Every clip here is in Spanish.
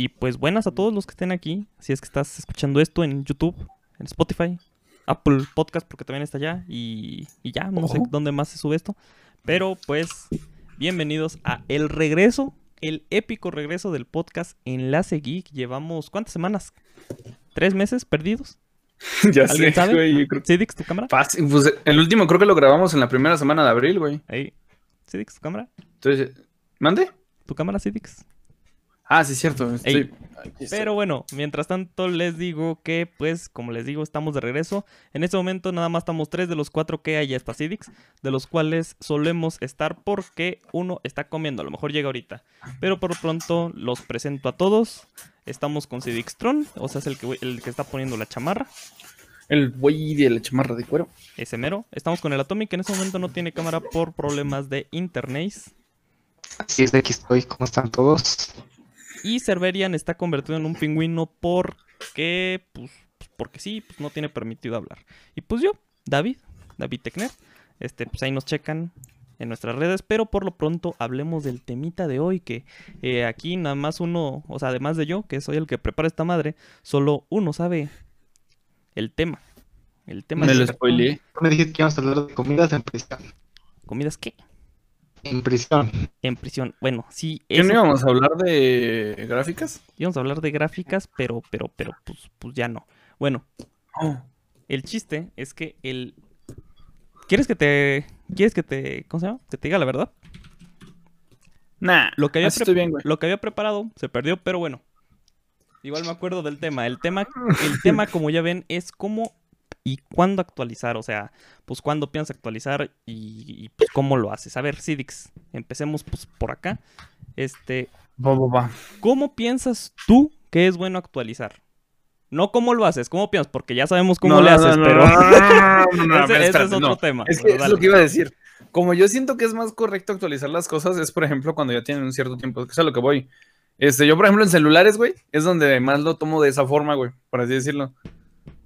y pues buenas a todos los que estén aquí. Si es que estás escuchando esto en YouTube, en Spotify, Apple Podcast, porque también está allá. Y, y ya, no sé dónde más se sube esto. Pero pues, bienvenidos a el regreso, el épico regreso del podcast Enlace Geek. Llevamos, ¿cuántas semanas? ¿Tres meses perdidos? ya ¿Alguien sé, sabe? güey. creo- ¿Sidix, tu cámara? Fácil, pues, el último creo que lo grabamos en la primera semana de abril, güey. Ahí. ¿Sidix, tu cámara? Entonces, ¿mande? ¿Tu cámara, Sidix? Ah, sí, es cierto. Estoy... Pero bueno, mientras tanto les digo que, pues, como les digo, estamos de regreso. En este momento nada más estamos tres de los cuatro que hay hasta Cidix, de los cuales solemos estar porque uno está comiendo, a lo mejor llega ahorita. Pero por lo pronto los presento a todos. Estamos con Cidixtron, o sea, es el que, el que está poniendo la chamarra, El güey de la chamarra de cuero. ese mero. Estamos con el Atomic, que en este momento no tiene cámara por problemas de internet. Así es, aquí estoy. ¿Cómo están todos? Y Cerverian está convertido en un pingüino porque, pues, pues, porque sí, pues no tiene permitido hablar. Y pues yo, David, David Tecner, este, pues ahí nos checan en nuestras redes, pero por lo pronto hablemos del temita de hoy, que eh, aquí nada más uno, o sea, además de yo, que soy el que prepara esta madre, solo uno sabe el tema. El tema Me lo spoileé. Tú me dijiste que íbamos a hablar de comidas en prisión. comidas qué? En prisión. En prisión. Bueno, sí, ¿Qué no íbamos a hablar de gráficas? íbamos a hablar de gráficas, pero, pero, pero, pues, pues ya no. Bueno, Oh. El chiste es que el. ¿Quieres que te. ¿Quieres que te. ¿Cómo se llama? Que te diga la verdad. Nah, Lo que había, así pre- estoy bien, güey. lo que había preparado se perdió, pero bueno. Igual me acuerdo del tema. El tema, el tema, como ya ven, es cómo y cuándo actualizar. O sea, pues cuándo piensas actualizar y, y, pues cómo lo haces. A ver, Sidix, empecemos pues por acá. Este. ¿cómo piensas tú que es bueno actualizar? No cómo lo haces, cómo piensas, porque ya sabemos cómo No, le haces, no, pero no, no, no, no, ese, es otro tema. Es que pero es lo que iba a decir. Como yo siento que es más correcto actualizar las cosas, es por ejemplo cuando ya tienen un cierto tiempo, que es a lo que voy. Este, yo, por ejemplo, en celulares, güey, es donde más lo tomo de esa forma, güey, por así decirlo.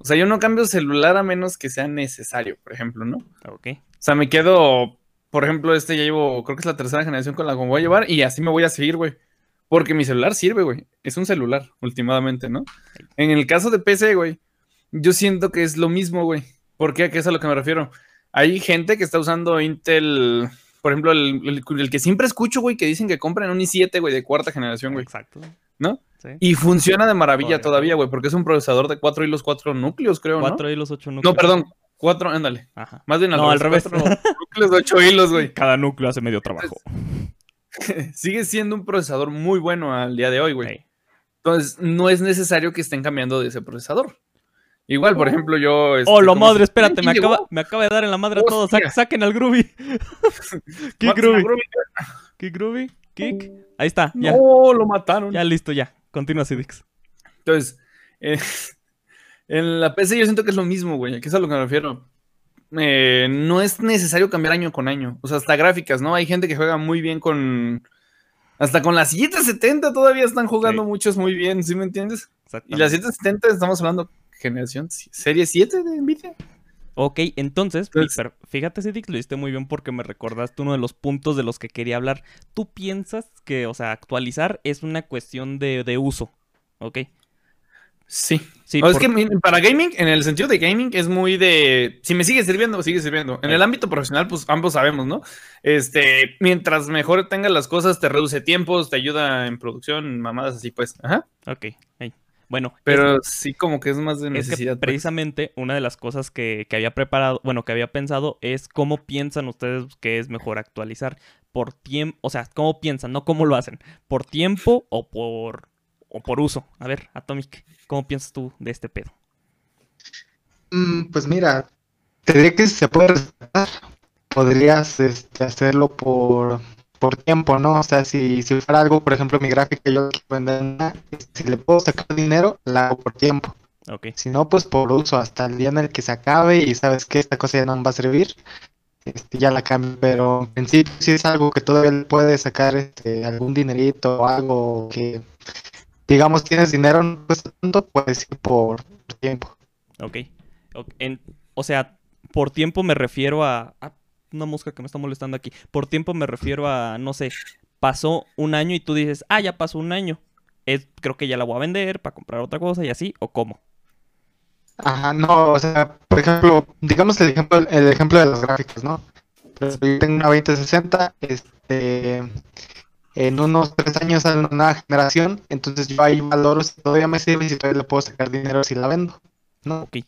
O sea, yo no cambio celular a menos que sea necesario, por ejemplo, ¿no? Ok. O sea, me quedo, por ejemplo, este ya llevo, creo que es la tercera generación con la que me voy a llevar y así me voy a seguir, güey. Porque mi celular sirve, güey. Es un celular, últimamente, ¿no? En el caso de PC, güey, yo siento que es lo mismo, güey. ¿Por qué? ¿A qué es a lo que me refiero? Hay gente que está usando Intel, por ejemplo, el, el- el que siempre escucho, güey, que dicen que compran un i7, güey, de cuarta generación, güey. Exacto. ¿No? Sí. Y funciona de maravilla Todavía. todavía, güey, porque es un procesador de cuatro hilos, cuatro núcleos, creo, ¿no? Cuatro hilos, ocho núcleos. No, perdón, cuatro, ándale. Ajá. Más bien al No, al revés. cuatro núcleos de ocho hilos, güey. Cada núcleo hace medio trabajo. Sigue siendo un procesador muy bueno al día de hoy, güey. Ey. Entonces, no es necesario que estén cambiando de ese procesador. Igual, por ejemplo, yo. este, Oh, la ¿cómo madre, se- espérate, me acaba, me acaba de dar en la madre a todos. Sa- saquen al Groovy. Kick. Groovy. Kick Groovy. Kick. Ahí está, ya. No, lo mataron. Ya listo, ya. Continúa, Sidix. Entonces, eh, en la PC yo siento que es lo mismo, güey. Que es a lo que me refiero. Eh, no es necesario cambiar año con año. O sea, hasta gráficas, ¿no? Hay gente que juega muy bien con. Hasta con las 770 todavía están jugando Sí. muchos muy bien, ¿sí me entiendes? Y las 770 estamos hablando generación serie 7 de Nvidia. Ok, entonces, fíjate, Sidix, lo hiciste muy bien porque me recordaste uno de los puntos de los que quería hablar. Tú piensas que, o sea, actualizar es una cuestión de, de uso. Ok. Sí. Sí, No, es que para gaming, en el sentido de gaming, es muy de. Si me sigue sirviendo, sigue sirviendo. En el ámbito profesional, pues ambos sabemos, ¿no? Este, mientras mejor tengas las cosas, te reduce tiempos, te ayuda en producción, mamadas así, pues. Ajá. Ok. ey. Bueno, Pero sí, como que es más de Es necesidad. que pues. precisamente una de las cosas que, que había preparado, bueno, que había pensado es cómo piensan ustedes que es mejor actualizar por tiempo, o sea, cómo piensan, no cómo lo hacen, por tiempo o por o por uso. A ver, Atomic, ¿cómo piensas tú de este pedo? Mm, pues mira, te diré que se puede respetar. Podrías este, hacerlo por, por tiempo, ¿no? O sea, si, si fuera algo, por ejemplo, mi gráfica, yo quiero vender una, si le puedo sacar dinero, la hago por tiempo. Ok, Si no, pues por uso, hasta el día en el que se acabe y sabes que esta cosa ya no me va a servir, este, ya la cambio. Pero en sí, si es algo que todavía le puede sacar este, algún dinerito o algo que, digamos, tienes dinero, no cuesta tanto, puedes ir por tiempo. ok. ok, en- o sea, por tiempo me refiero a, a una mosca que me está molestando aquí. Por tiempo me refiero a, no sé, pasó un año y tú dices, ah, ya pasó un año. es, creo que ya la voy a vender para comprar otra cosa y así, o cómo. Ajá, no, o sea, por ejemplo, digamos el ejemplo, el ejemplo de las gráficas, ¿no? Pues yo tengo una 2060, este, en unos tres años sale una nueva generación, entonces yo ahí valoro si todavía me sirve y si todavía le puedo sacar dinero si la vendo, ¿no? Ok.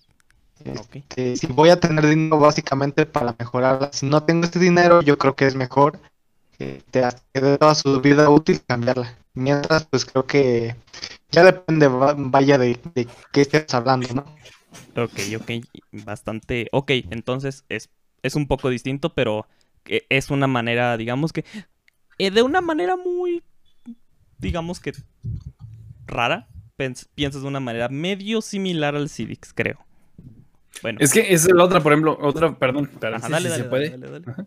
Este, si voy a tener dinero básicamente para mejorarla, si no tengo este dinero, yo creo que es mejor que dé toda su vida útil cambiarla. Mientras, pues creo que ya depende, va- vaya, de, de qué estés hablando, ¿no? Ok, ok, bastante. Ok, entonces es, es un poco distinto, pero que es una manera, digamos que. eh, de una manera muy. Digamos que. rara. piensas de una manera medio similar al Civics, creo. Bueno. Es que esa es la otra, por ejemplo, otra, perdón, pero Ajá, sí, dale, sí dale, se puede.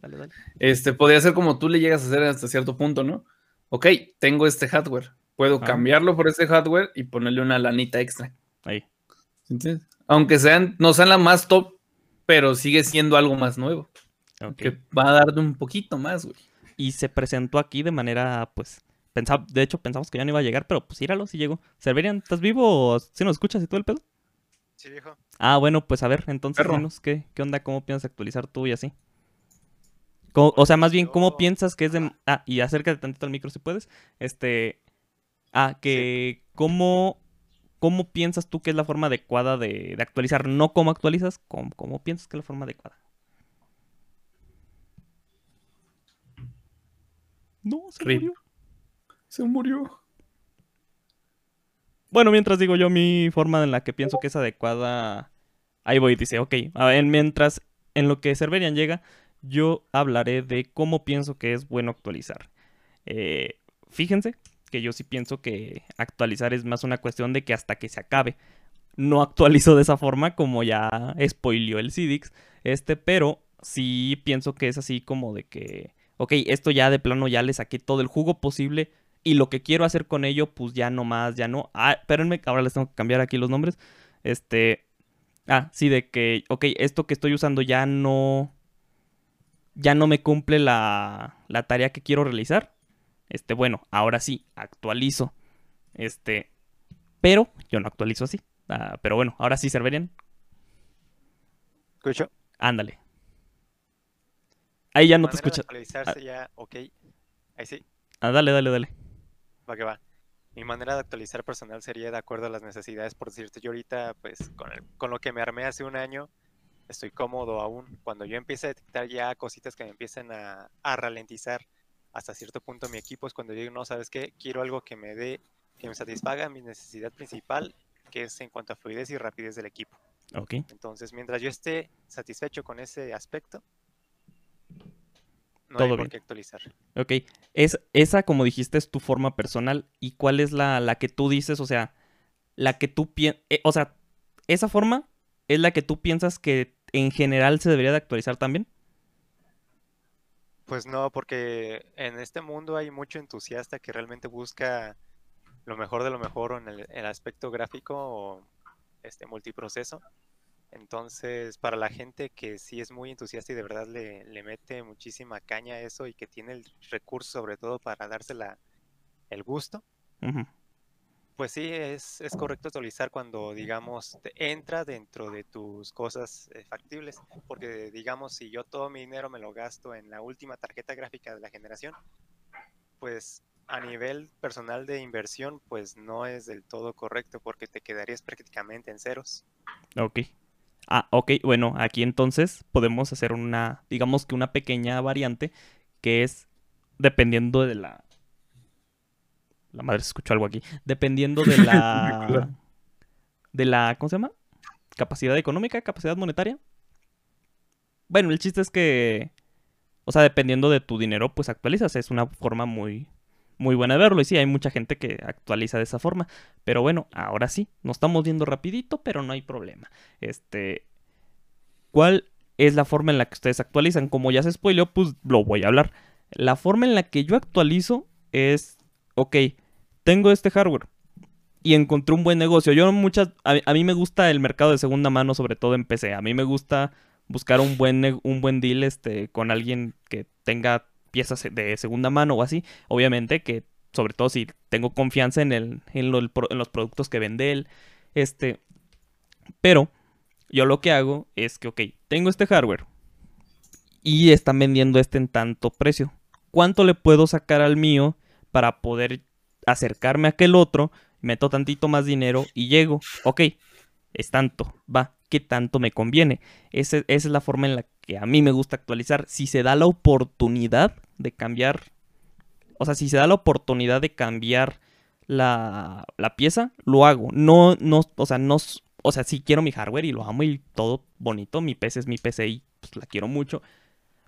dale. Este, podría ser como tú le llegas a hacer hasta cierto punto, ¿no? Ok, tengo este hardware. Puedo Ah. cambiarlo por este hardware y ponerle una lanita extra. Ahí. ¿Entiendes? Aunque sean, no sean la más top, pero sigue siendo algo más nuevo. ok. Que va a darte un poquito más, güey. Y se presentó aquí de manera, pues. de hecho, pensamos que ya no iba a llegar, pero pues íralo, si llegó. Serverian, ¿estás vivo o si nos escuchas y todo el pedo? Sí, viejo. Ah, bueno, pues a ver, entonces Perro. dinos qué, qué onda, cómo piensas actualizar tú y así. Cómo- o sea, más bien, ¿cómo Yo- piensas que es de... Ah, y acércate tantito al micro si puedes. Este... Ah, que... ¿Cómo... ¿Cómo piensas tú que es la forma adecuada de, de actualizar? No cómo actualizas, cómo, cómo piensas que es la forma adecuada. No, se Rip. murió. Se murió. Bueno, mientras digo yo mi forma en la que pienso que es adecuada, ahí voy, dice, ok, a ver, mientras en lo que Serverian llega, yo hablaré de cómo pienso que es bueno actualizar. Eh, fíjense que yo sí pienso que actualizar es más una cuestión de que hasta que se acabe. No actualizo de esa forma como ya spoileó el Cidix, este, pero sí pienso que es así como de que, ok, esto ya de plano ya le saqué todo el jugo posible y lo que quiero hacer con ello, pues ya no más, ya no. Ah, espérenme, ahora les tengo que cambiar aquí los nombres. Este. Ah, sí, de que, ok, esto que estoy usando ya no. Ya no me cumple la, la tarea que quiero realizar. Este, bueno, ahora sí, actualizo. Este. Pero yo no actualizo así. Ah, pero bueno, ahora sí, Serverian. ¿Escucho? Ándale. Ahí ya no te escuchas. actualizarse ya, ok. Ahí sí, Ah, dale, dale, dale. Va que va. Mi manera de actualizar personal sería de acuerdo a las necesidades. Por decirte, yo ahorita, pues, con, el- con lo que me armé hace un año, estoy cómodo aún. Cuando yo empiece a detectar ya cositas que me empiecen a, a ralentizar hasta cierto punto mi equipo, es cuando yo digo, no, ¿sabes qué? Quiero algo que me dé, que me satisfaga mi necesidad principal, que es en cuanto a fluidez y rapidez del equipo. Ok. Entonces, mientras yo esté satisfecho con ese aspecto, no Todo hay por bien. qué actualizar. Ok, es, esa, como dijiste, es tu forma personal. ¿Y cuál es la, la que tú dices? O sea, la que tú piensas... o sea, esa forma es la que tú piensas que en general se debería de actualizar también. Pues no, porque en este mundo hay mucho entusiasta que realmente busca lo mejor de lo mejor en el, el aspecto gráfico o este multiproceso. Entonces, para la gente que sí es muy entusiasta y de verdad le, le mete muchísima caña a eso y que tiene el recurso sobre todo para dársela el gusto, pues sí, es, es correcto actualizar cuando, digamos, te entra dentro de tus cosas eh, factibles. Porque, digamos, si yo todo mi dinero me lo gasto en la última tarjeta gráfica de la generación, pues a nivel personal de inversión, pues no es del todo correcto porque te quedarías prácticamente en ceros. Ok. Ah, ok, bueno, aquí entonces podemos hacer una, digamos que una pequeña variante que es dependiendo de la... La madre se escuchó algo aquí. Dependiendo de la... De la... ¿Cómo se llama? Capacidad económica, capacidad monetaria. Bueno, el chiste es que... O sea, dependiendo de tu dinero, pues actualizas. Es una forma muy... Muy buena verlo. Y sí, hay mucha gente que actualiza de esa forma. Pero bueno, ahora sí. Nos estamos viendo rapidito, pero no hay problema. Este... ¿Cuál es la forma en la que ustedes actualizan? Como ya se spoileó, pues lo voy a hablar. La forma en la que yo actualizo es... Ok, tengo este hardware y encontré un buen negocio. Yo muchas, a, a mí me gusta el mercado de segunda mano, sobre todo en PC. A mí me gusta buscar un buen, un buen deal este, con alguien que tenga piezas de segunda mano o así. Obviamente que sobre todo si tengo confianza en, el, en, los productos que vende él. Este, pero yo lo que hago es que, ok, tengo este hardware y están vendiendo este en tanto precio. ¿Cuánto le puedo sacar al mío para poder acercarme a aquel otro? Meto tantito más dinero y llego. Ok, es tanto, va, ¿qué tanto me conviene? Esa es la forma en la que a mí me gusta actualizar. Si se da la oportunidad de cambiar, o sea, si se da la oportunidad de cambiar la, la pieza, lo hago. No, no, o sea, no, o sea, sí quiero mi hardware y lo amo y todo bonito. Mi PC es mi PC y pues, la quiero mucho.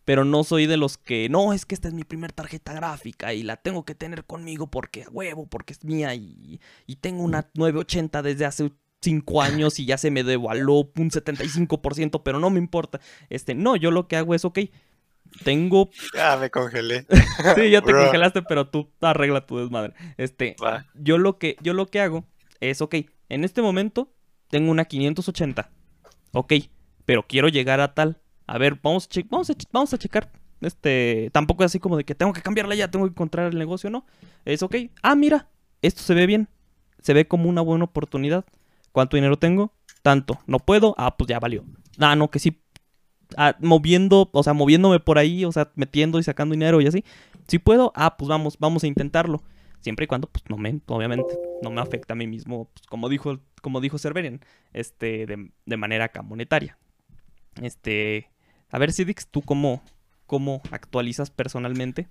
Pero no soy de los que, no, es que esta es mi primer tarjeta gráfica y la tengo que tener conmigo porque a huevo, porque es mía y, y tengo una 980 desde hace 5 años y ya se me devaluó un 75%, pero no me importa. Este, no, yo lo que hago es, ok, tengo... Ah, me congelé. Sí, ya te Bro. congelaste, pero tú arregla tu desmadre. Este, yo lo que, yo lo que hago es, ok, en este momento tengo una 580. Ok, pero quiero llegar a tal. A ver, vamos a, che- vamos a, che- vamos a checar. Este, tampoco es así como de que tengo que cambiarla ya, tengo que encontrar el negocio, ¿no? Es ok. Ah, mira, esto se ve bien. Se ve como una buena oportunidad. ¿Cuánto dinero tengo? Tanto. ¿No puedo? Ah, pues ya valió. Ah, no, que sí. Ah, moviendo, o sea, moviéndome por ahí, o sea, metiendo y sacando dinero y así. Si puedo, ah, pues vamos, vamos a intentarlo. Siempre y cuando, pues, no me, obviamente, no me afecta a mí mismo, pues, como dijo, como dijo este, de, de manera acá monetaria. Este, a ver, Sidix, ¿tú cómo, cómo actualizas personalmente?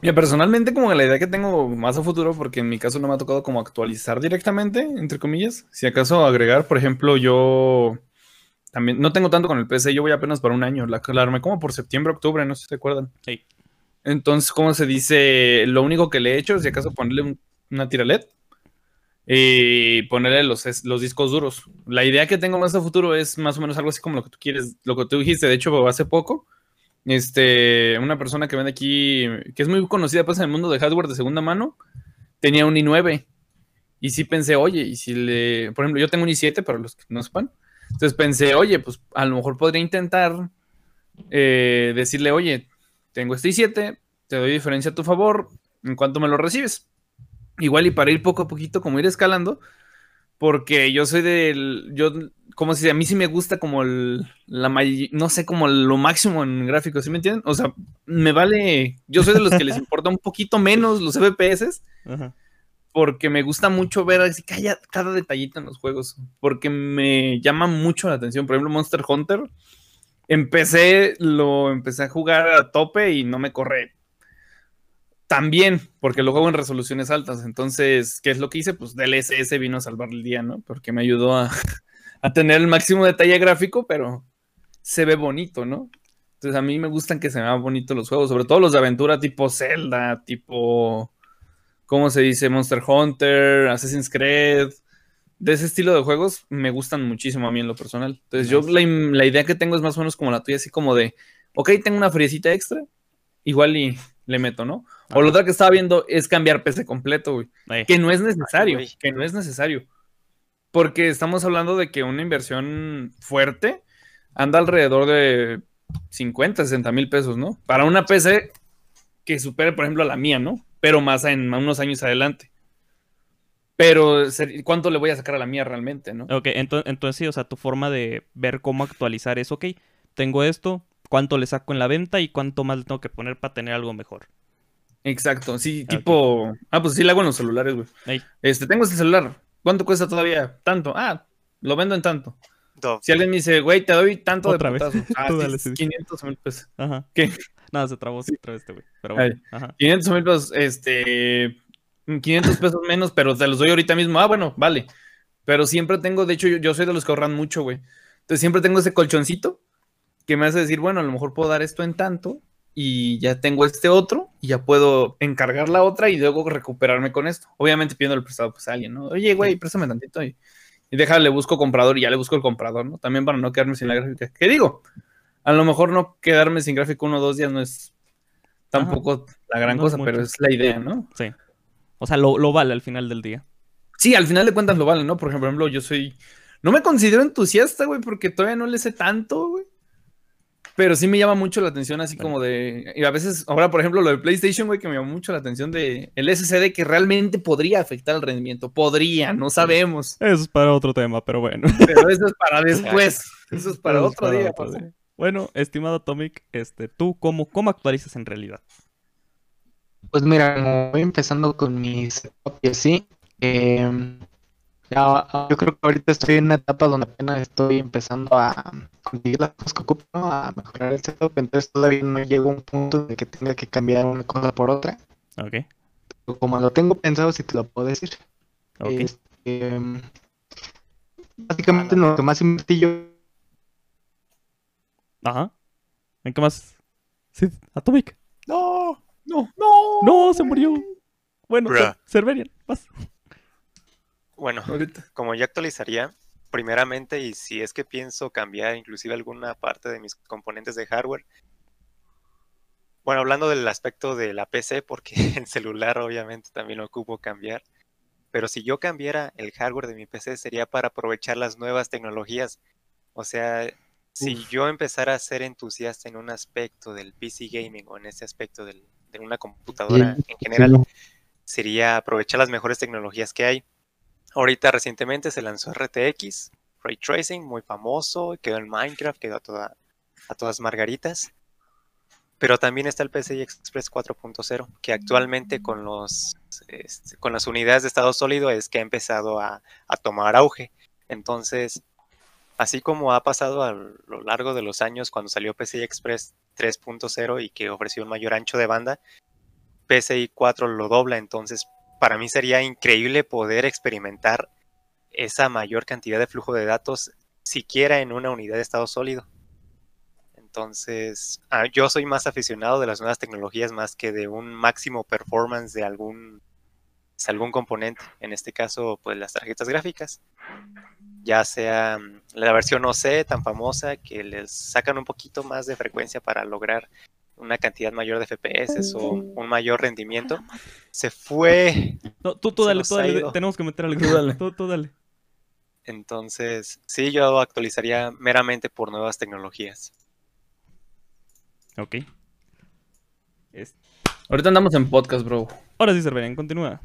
Mira, personalmente como la idea que tengo más a futuro, porque en mi caso no me ha tocado como actualizar directamente, entre comillas. Si acaso agregar, por ejemplo, yo también no tengo tanto con el PC, yo voy apenas para un año. La, la armé como por septiembre, octubre, no sé si te acuerdan. Sí. Entonces, ¿cómo se dice? Lo único que le he hecho es si acaso ponerle un- una tira LED y ponerle los, los discos duros. La idea que tengo más a futuro es más o menos algo así como lo que tú quieres, lo que tú dijiste, de hecho, hace poco. Este, una persona que vende aquí, que es muy conocida pues en el mundo de hardware de segunda mano, tenía un i9. Y sí pensé, oye, y si le, por ejemplo, yo tengo un i7 para los que no sepan. Entonces pensé, oye, pues a lo mejor podría intentar eh, decirle, oye, tengo este i7, te doy diferencia a tu favor, en cuanto me lo recibes. Igual y para ir poco a poquito, como ir escalando, porque yo soy del, yo, como si a mí sí me gusta como el, la no sé, como lo máximo en gráficos, ¿sí me entienden? O sea, me vale, yo soy de los que les importa un poquito menos los FPS, Ajá. porque me gusta mucho ver así cada, cada detallito en los juegos, porque me llama mucho la atención. Por ejemplo, Monster Hunter, empecé, lo empecé a jugar a tope y no me corre tan bien, porque lo juego en resoluciones altas. Entonces, ¿qué es lo que hice? Pues DLSS vino a salvar el día, ¿no? Porque me ayudó a, a tener el máximo detalle gráfico, pero se ve bonito, ¿no? Entonces, a mí me gustan que se vean bonitos los juegos, sobre todo los de aventura tipo Zelda, tipo ¿cómo se dice? Monster Hunter, Assassin's Creed. De ese estilo de juegos me gustan muchísimo a mí en lo personal. Entonces yo la, la idea que tengo es más o menos como la tuya, así como de, ok, tengo una friecita extra, igual y le meto, ¿no? O lo otra que estaba viendo es cambiar PC completo, güey. Que no es necesario, güey. que no es necesario. Porque estamos hablando de que una inversión fuerte anda alrededor de 50, 60 mil pesos, ¿no? Para una PC que supere, por ejemplo, a la mía, ¿no? Pero más en unos años adelante. Pero, ¿cuánto le voy a sacar a la mía realmente, no? Ok, entonces, entonces sí, o sea, tu forma de ver cómo actualizar es, ok, tengo esto, cuánto le saco en la venta y cuánto más le tengo que poner para tener algo mejor. Exacto, sí, tipo. Ah, pues sí, le hago en los celulares, güey. Ey. Este, tengo este celular. ¿Cuánto cuesta todavía? Tanto. Ah, lo vendo en tanto. Si alguien me dice, güey, te doy tanto Otra de vez. putazo. Ah, Tú sí, dale, es sí. 500 mil pesos. Ajá. ¿Qué? Nada, se trabó otra vez este güey. Pero bueno. Ajá. 500 mil pesos, este, 500 pesos menos, pero te los doy ahorita mismo. Ah, bueno, vale. Pero siempre tengo, de hecho, yo, yo soy de los que ahorran mucho, güey. Entonces siempre tengo ese colchoncito que me hace decir, bueno, a lo mejor puedo dar esto en tanto y ya tengo este otro y ya puedo encargar la otra y luego recuperarme con esto. Obviamente pidiendo el prestado pues a alguien, ¿no? Oye, güey, préstame tantito y, y déjale, busco comprador y ya le busco el comprador, ¿no? También para no quedarme sin la gráfica. ¿Qué digo? A lo mejor no quedarme sin gráfico uno o dos días no es tampoco la gran No cosa, pero es la idea, ¿no? Sí. O sea, lo, lo vale al final del día. Sí, al final de cuentas lo vale, ¿no? Por ejemplo, yo soy. No me considero entusiasta, güey, porque todavía no le sé tanto, güey. Pero sí me llama mucho la atención, así como de. Y a veces, ahora por ejemplo, lo de PlayStation, güey, que me llama mucho la atención de el SSD que realmente podría afectar el rendimiento. Podría, no sabemos. Eso es para otro tema, pero bueno. Pero eso es para después. Eso es para Eso es otro para día. otro día. Bueno, estimado Atomic, este, ¿tú cómo, cómo actualizas en realidad? Pues mira, voy empezando con mi setup y así, em, ya, yo creo que ahorita estoy en una etapa donde apenas estoy empezando a conseguir las cosas que ocupo, ¿no? a mejorar el setup, entonces todavía no llego a un punto de que tenga que cambiar una cosa por otra. Ok, Pero como lo tengo pensado, si te lo puedo decir. ok. Este, básicamente lo que más invertí yo Ajá. ¿En qué más? Sí, Atomic. No. No, no. No, se murió. Bueno, Cerverian, vas. Bueno, Ahorita. como yo actualizaría, primeramente, y si es que pienso cambiar inclusive alguna parte de mis componentes de hardware. Bueno, hablando del aspecto de la PC, porque el celular obviamente también lo ocupo cambiar. Pero si yo cambiara el hardware de mi PC sería para aprovechar las nuevas tecnologías. O sea, si yo empezara a ser entusiasta en un aspecto del PC gaming o en ese aspecto del- de una computadora en general, sería aprovechar las mejores tecnologías que hay. Ahorita recientemente se lanzó RTX, Ray Tracing, muy famoso, quedó en Minecraft, quedó a, toda- a todas margaritas. Pero también está el PCI Express 4.0, que actualmente con, los, este, con las unidades de estado sólido es que ha empezado a, a tomar auge. Entonces, así como ha pasado a lo largo de los años cuando salió PCI Express 3.0 y que ofreció un mayor ancho de banda, PCI 4 lo dobla, entonces para mí sería increíble poder experimentar esa mayor cantidad de flujo de datos siquiera en una unidad de estado sólido. Entonces, ah, yo soy más aficionado de las nuevas tecnologías más que de un máximo performance de algún, de algún componente. En este caso, pues las tarjetas gráficas. Ya sea mm, la versión OC tan famosa que les sacan un poquito más de frecuencia para lograr una cantidad mayor de FPS o un mayor rendimiento. Se fue No, tú, tú dale, tú dale. Tenemos que meter algo. Tú dale. Tú, tú dale. Entonces, sí, yo actualizaría meramente por nuevas tecnologías. Ok. Es- Ahorita andamos en podcast, bro. Ahora sí, Cerverian, continúa.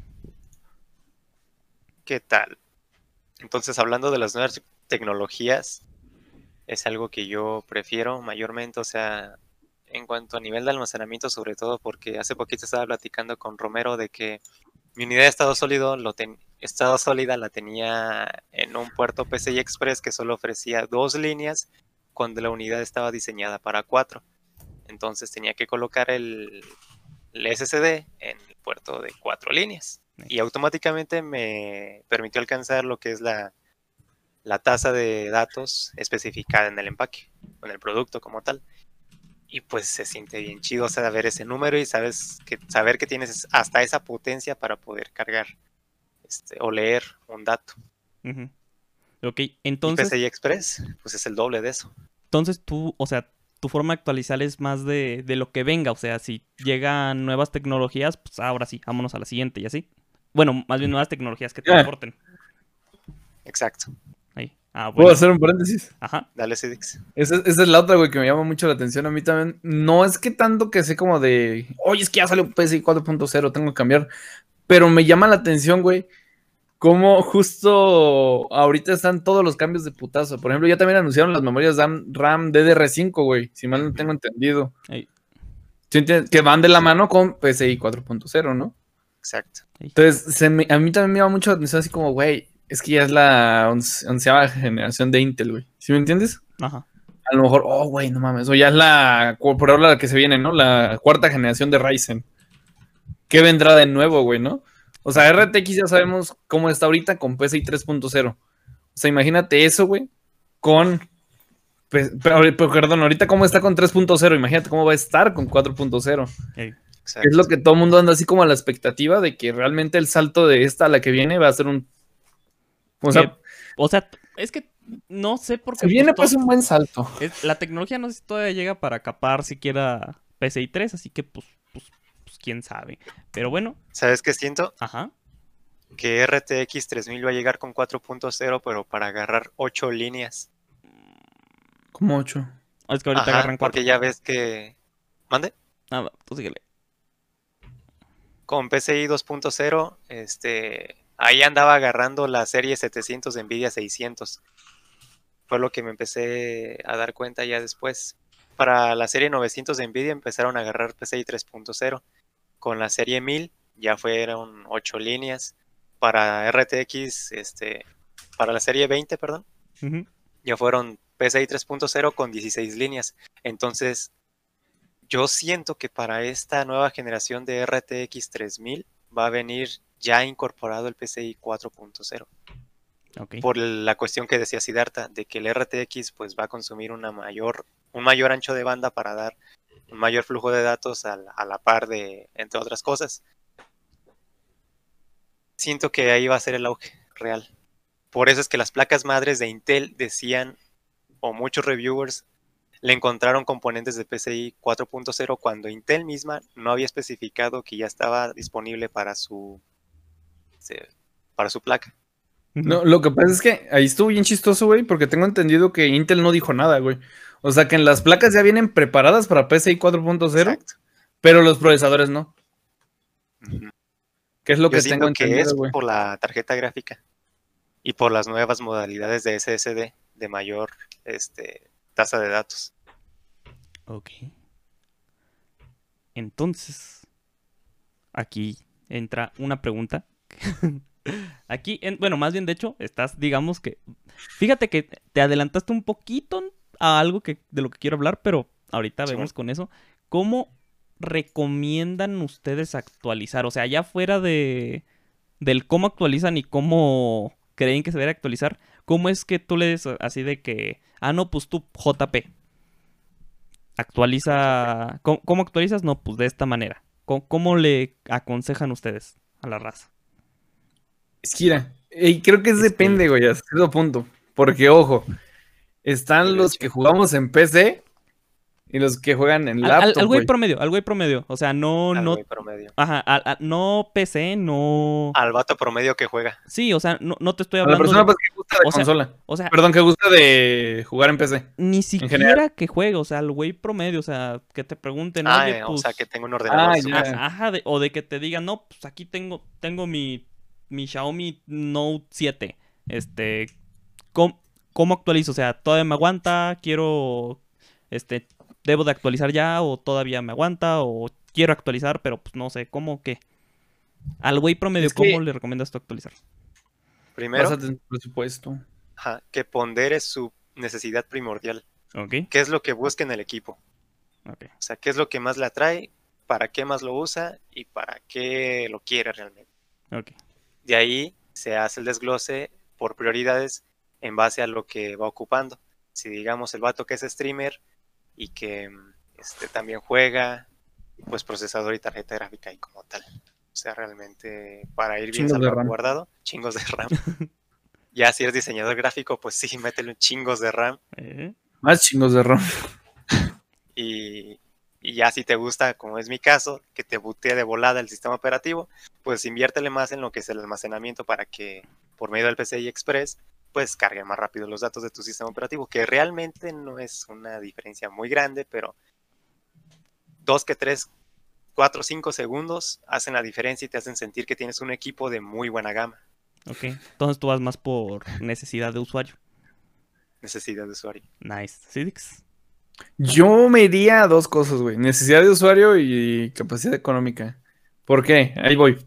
¿Qué tal? Entonces, hablando de las nuevas tecnologías, es algo que yo prefiero mayormente, o sea, en cuanto a nivel de almacenamiento, sobre todo porque hace poquito estaba platicando con Romero de que mi unidad de estado sólido, lo ten- estado sólida la tenía en un puerto PCI Express que solo ofrecía dos líneas cuando la unidad estaba diseñada para cuatro. Entonces tenía que colocar el, el SSD en el puerto de cuatro líneas. Y automáticamente me permitió alcanzar lo que es la, la tasa de datos especificada en el empaque, en el producto como tal. Y pues se siente bien chido o sea, ver ese número y sabes que, saber que tienes hasta esa potencia para poder cargar este, o leer un dato. Ujú. Ok, Y entonces, PCI Express, pues es el doble de eso. entonces tú, o sea, tu forma de actualizar es más de, de lo que venga. O sea, si llegan nuevas tecnologías, pues ahora sí, vámonos a la siguiente y así. Bueno, más bien nuevas tecnologías que te aporten. Exacto. Ah, ¿Puedo bueno. hacer un paréntesis? Ajá. Dale, Sidix. Esa, esa es la otra, güey, que me llama mucho la atención a mí también. No es que tanto que sé como de, oye, es que ya salió PCI 4.0, tengo que cambiar. Pero me llama la atención, güey, cómo justo ahorita están todos los cambios de putazo. Por ejemplo, ya también anunciaron las memorias RAM, RAM DDR5, güey, si mal no tengo entendido. Que van de la mano con PCI 4.0, ¿no? Exacto. Entonces, se me- a mí también me llama mucho la atención así como, güey, es que ya es la once- onceava generación de Intel, güey. ¿Sí me entiendes? Ajá. A lo mejor, oh, güey, no mames. O ya es la, por ahora la que se viene, ¿no? La cuarta generación de Ryzen. ¿Qué vendrá de nuevo, güey, no? O sea, RTX ya sabemos cómo está ahorita con PCI 3.0. O sea, imagínate eso, güey, con... pues, perdón, ahorita cómo está con 3.0. Imagínate cómo va a estar con 4.0. Ahí. exacto. Es lo que todo el mundo anda así como a la expectativa de que realmente el salto de esta a la que viene va a ser un... O sea, Eh, o sea, es que no sé por qué. se viene pues, un buen salto. Es- la tecnología no sé si todavía llega para capar siquiera PCI 3, así que pues, pues, pues quién sabe. Pero bueno, ¿Sabes qué siento? ajá. Que RTX 3000 va a llegar con 4.0, pero para agarrar 8 líneas. Como 8. ¿O es que ahorita Ajá, agarran cuatro? porque ya ves que... ¿Mande? Ah, va, tú síguele. Con PCI 2.0, este, ahí andaba agarrando la serie 700 de Nvidia 600. Fue lo que me empecé a dar cuenta ya después. Para la serie 900 de Nvidia empezaron a agarrar PCI 3.0. Con la serie 1000 ya fueron 8 líneas. Para RTX, este, para la serie 20, perdón, ya fueron PCI 3.0 con 16 líneas. Entonces, yo siento que para esta nueva generación de RTX 3000 va a venir ya incorporado el PCI 4.0 Ok. por la cuestión que decía Siddhartha de que el RTX pues va a consumir una mayor un mayor ancho de banda para dar un mayor flujo de datos a la, a la par de entre otras cosas. Siento que ahí va a ser el auge real. Por eso es que las placas madres de Intel decían o muchos reviewers le encontraron componentes de PCI 4.0 cuando Intel misma no había especificado que ya estaba disponible para su para su placa. No, lo que pasa es que ahí estuvo bien chistoso, güey, porque tengo entendido que Intel no dijo nada, güey. O sea que en las placas ya vienen preparadas para PCI 4.0, Exacto. pero los procesadores no. Que es lo Yo que tengo que entendido, es güey. por la tarjeta gráfica y por las nuevas modalidades de SSD de mayor este, tasa de datos. Ok. Entonces, aquí entra una pregunta. aquí, en- bueno, más bien de hecho, estás, digamos que, fíjate que te adelantaste un poquito a algo que, de lo que quiero hablar, pero ahorita Sí, vemos con eso. ¿Cómo recomiendan ustedes actualizar? O sea, ya fuera de del cómo actualizan y cómo creen que se debe actualizar, ¿cómo es que tú les así de que, ah, no, pues tú JP, actualiza, ¿cómo, cómo actualizas? No, pues de esta manera. ¿Cómo, cómo le aconsejan ustedes a la raza? Esquira. Y creo que es Esquira. depende, güey, a cierto punto. Porque, ojo, están los que jugamos en PC y los que juegan en Al, al- laptop, al güey güey. promedio, al güey promedio. O sea, no, al no, güey promedio. ajá, al- al- no PC, no. Al vato promedio que juega. Sí, o sea, no, no te estoy A la hablando. persona de- pues, que gusta de o sea, consola. o sea, Perdón, que gusta de jugar en PC. ni siquiera que juegue, o sea, al güey promedio, o sea, que te pregunten, Ah, oye, eh, pues, o sea que tengo un ordenador. Ah. Ajá, de- o de que te digan, no, pues aquí tengo, tengo mi, mi Xiaomi Note 7. Este, ¿cómo, cómo actualizo? O sea, ¿todavía me aguanta? ¿Quiero, este, debo de actualizar ya? ¿O todavía me aguanta? ¿O quiero actualizar, pero pues no sé, ¿cómo qué? Al güey promedio, Es que- ¿cómo le recomiendas tú actualizar? Primero, Pásate en presupuesto. ajá, que pondere su necesidad primordial. ¿Qué es lo que busca en el equipo? O sea, ¿qué es lo que más le atrae? ¿Para qué más lo usa? ¿Y para qué lo quiere realmente? De ahí se hace el desglose por prioridades en base a lo que va ocupando. Si digamos el vato que es streamer y que este, también juega, pues procesador y tarjeta gráfica y como tal. O sea, realmente para ir bien RAM. salvaguardado, chingos de RAM. ya si eres diseñador gráfico, pues sí, métele un chingos de RAM. Eh, Más chingos de ROM. Y, y ya si te gusta, como es mi caso, que te butee de volada el sistema operativo, pues inviértele más en lo que es el almacenamiento para que por medio del PCI Express, pues cargue más rápido los datos de tu sistema operativo, que realmente no es una diferencia muy grande, pero dos que tres, cuatro, cinco segundos hacen la diferencia y te hacen sentir que tienes un equipo de muy buena gama, ok. Entonces tú vas más por necesidad de usuario. necesidad de usuario. Nice. Sidix. Yo me iría a dos cosas, güey. Necesidad de usuario y capacidad económica. ¿Por qué? Ahí voy.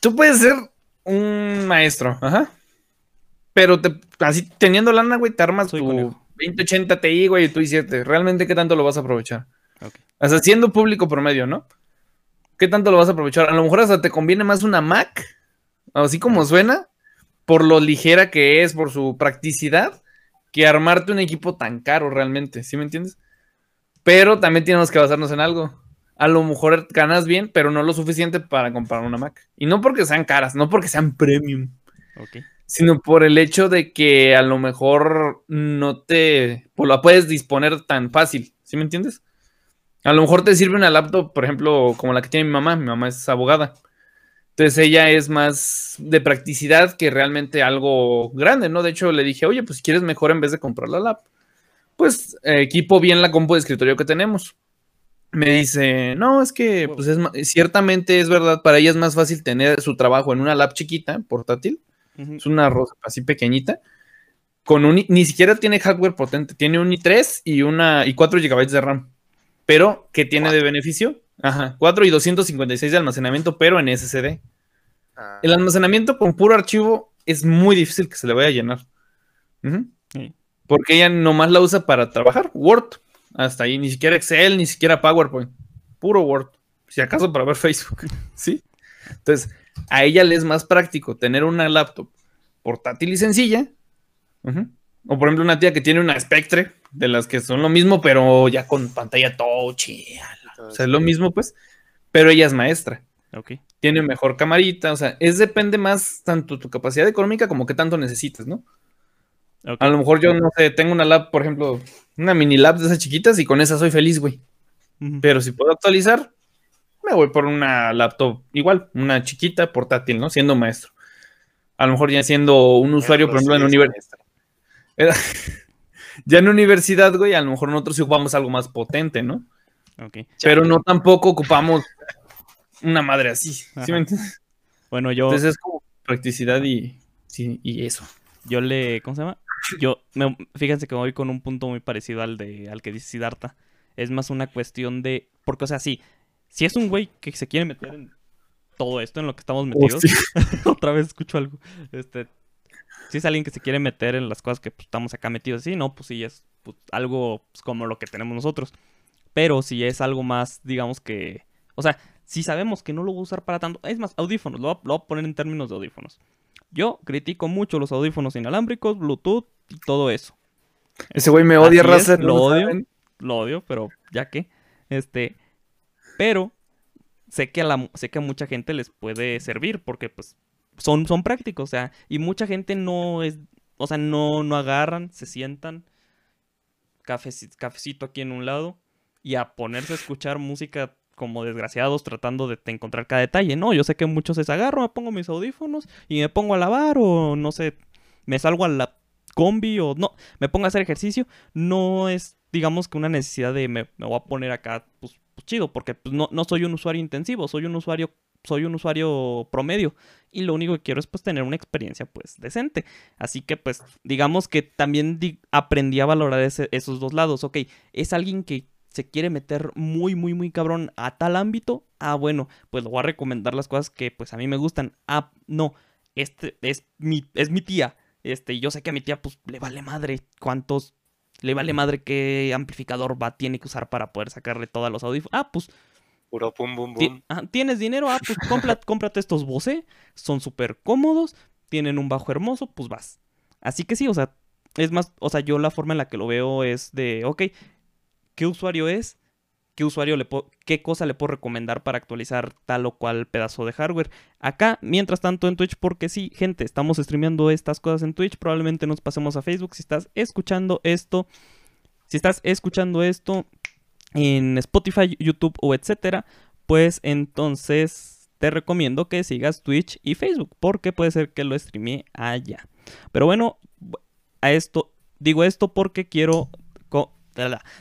Tú puedes ser un maestro, ajá. Pero te, así teniendo lana, güey, te armas Soy tu conejo. 2080 Ti, güey, y tu i7. ¿Realmente qué tanto lo vas a aprovechar? O sea, siendo público promedio, ¿no? ¿Qué tanto lo vas a aprovechar? A lo mejor hasta te conviene más una Mac, así como suena, por lo ligera que es, por su practicidad, que armarte un equipo tan caro realmente, ¿sí me entiendes? Pero también tenemos que basarnos en algo. A lo mejor ganas bien, pero no lo suficiente para comprar una Mac. Y no porque sean caras, no porque sean premium, sino por el hecho de que a lo mejor no te pues, la puedes disponer tan fácil, ¿sí me entiendes? A lo mejor te sirve una laptop, por ejemplo, como la que tiene mi mamá. Mi mamá es abogada. Entonces ella es más de practicidad que realmente algo grande, ¿no? De hecho, le dije, oye, pues si quieres mejor en vez de comprar la lap, pues eh, equipo bien la compu de escritorio que tenemos. Me dice, no, es que pues es, ciertamente es verdad, para ella es más fácil tener su trabajo en una lap chiquita, portátil, es una rosa así pequeñita, con un, ni siquiera tiene hardware potente, tiene un i3 y una y 4 GB de RAM. Pero, ¿qué tiene de beneficio? Ajá, 4 y 256 de almacenamiento, pero en SSD. Ah, El almacenamiento con puro archivo es muy difícil que se le vaya a llenar. Sí. Porque ella nomás la usa para trabajar, Word. Hasta ahí, ni siquiera Excel, ni siquiera PowerPoint. Puro Word. Si acaso para ver Facebook. ¿Sí? Entonces, a ella le es más práctico tener una laptop portátil y sencilla. O por ejemplo, una tía que tiene una Spectre, de las que son lo mismo, pero ya con pantalla touch. y. O sea, es lo mismo, pues. Pero ella es maestra Ok. tiene mejor camarita, o sea, es depende más tanto tu capacidad económica como qué tanto necesites, ¿no? A lo mejor yo, no sé, tengo una lab, por ejemplo, una mini lab de esas chiquitas y con esa soy feliz, güey. Pero si puedo actualizar, me voy por una laptop igual, una chiquita, portátil, ¿no? Siendo maestro. A lo mejor ya siendo un usuario, por ejemplo, en universidad. Ya en universidad, güey, a lo mejor nosotros sí ocupamos algo más potente, ¿no? Ok. Pero no tampoco ocupamos una madre así, ¿sí me entiendes? Bueno, yo, Entonces es como practicidad y, sí, y eso. yo le. ¿Cómo se llama? Yo. me- fíjense que voy con un punto muy parecido al de al que dice Siddhartha. Es más una cuestión de. Porque, o sea, sí. Si es un güey que se quiere meter en todo esto en lo que estamos metidos. Otra vez escucho algo. Este. Si es alguien que se quiere meter en las cosas que pues, estamos acá metidos así, no, pues sí es pues, algo pues, como lo que tenemos nosotros. Pero si es algo más, digamos que. O sea, si sabemos que no lo voy a usar para tanto. Es más, audífonos, lo voy a, lo voy a poner en términos de audífonos. Yo critico mucho los audífonos inalámbricos, Bluetooth y todo eso. Ese güey me odia, Así es, raza. lo ¿no odio. saben? Lo odio, pero ya que. Este. Pero sé que a la, sé que a mucha gente les puede servir porque pues son, son prácticos, o sea, y mucha gente no es, o sea, no, no agarran, se sientan, cafeci- cafecito aquí en un lado, y a ponerse a escuchar música como desgraciados tratando de, de encontrar cada detalle. No, yo sé que muchos es agarro, me pongo mis audífonos y me pongo a lavar o no sé, me salgo a la combi o no, me pongo a hacer ejercicio. No es, digamos que una necesidad de me, me voy a poner acá, pues, pues, chido, porque pues, no, no soy un usuario intensivo, soy un usuario soy un usuario promedio y lo único que quiero es pues tener una experiencia pues decente. Así que pues digamos que también di- aprendí a valorar esos dos lados. Ok, es alguien que se quiere meter muy, muy, muy cabrón a tal ámbito. Ah, bueno, pues le voy a recomendar las cosas que pues a mí me gustan. Ah, no, este es mi, es mi tía. Este, yo sé que a mi tía pues le vale madre cuántos... Le vale madre qué amplificador va, tiene que usar para poder sacarle todos los audífonos. Ah, pues Puro pum, bum, bum. ¿Tienes dinero? Ah, pues cómprate estos Bose. Son súper cómodos. Tienen un bajo hermoso, pues vas. Así que sí, o sea, es más, o sea, yo la forma en la que lo veo es de, ok, ¿qué usuario es? ¿Qué usuario le puedo, qué cosa le puedo recomendar para actualizar tal o cual pedazo de hardware? Acá, mientras tanto en Twitch, porque sí, gente, estamos streameando estas cosas en Twitch, probablemente nos pasemos a Facebook. Si estás escuchando esto, si estás escuchando esto en Spotify, YouTube o etcétera, pues entonces te recomiendo que sigas Twitch y Facebook, porque puede ser que lo streamee allá. Pero bueno, a esto digo esto porque quiero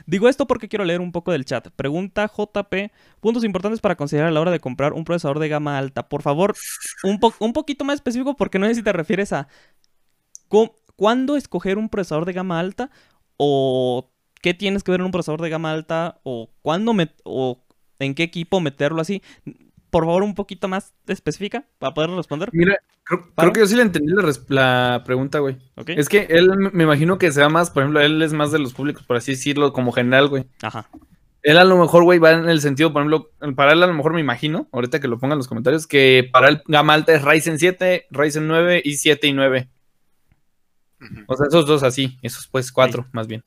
Digo esto porque quiero leer un poco del chat. Pregunta JP, puntos importantes para considerar a la hora de comprar un procesador de gama alta. Por favor, un, un poquito más específico porque no sé si te refieres a cu- cuándo escoger un procesador de gama alta o qué tienes que ver en un procesador de gama alta o cuándo met- o en qué equipo meterlo así. Por favor, un poquito más específica para poder responder. Mira, creo, que yo sí le entendí la, pregunta, güey. Es que él me me imagino que sea más, por ejemplo, él es más de los públicos, por así decirlo, como general, güey. Ajá. Él a lo mejor, güey, va en el sentido, por ejemplo, para él a lo mejor me imagino, ahorita que lo pongan en los comentarios, que para él gama alta es Ryzen 7, Ryzen 9 y 7 y 9. Ujú. O sea, esos dos así, esos pues cuatro, más bien.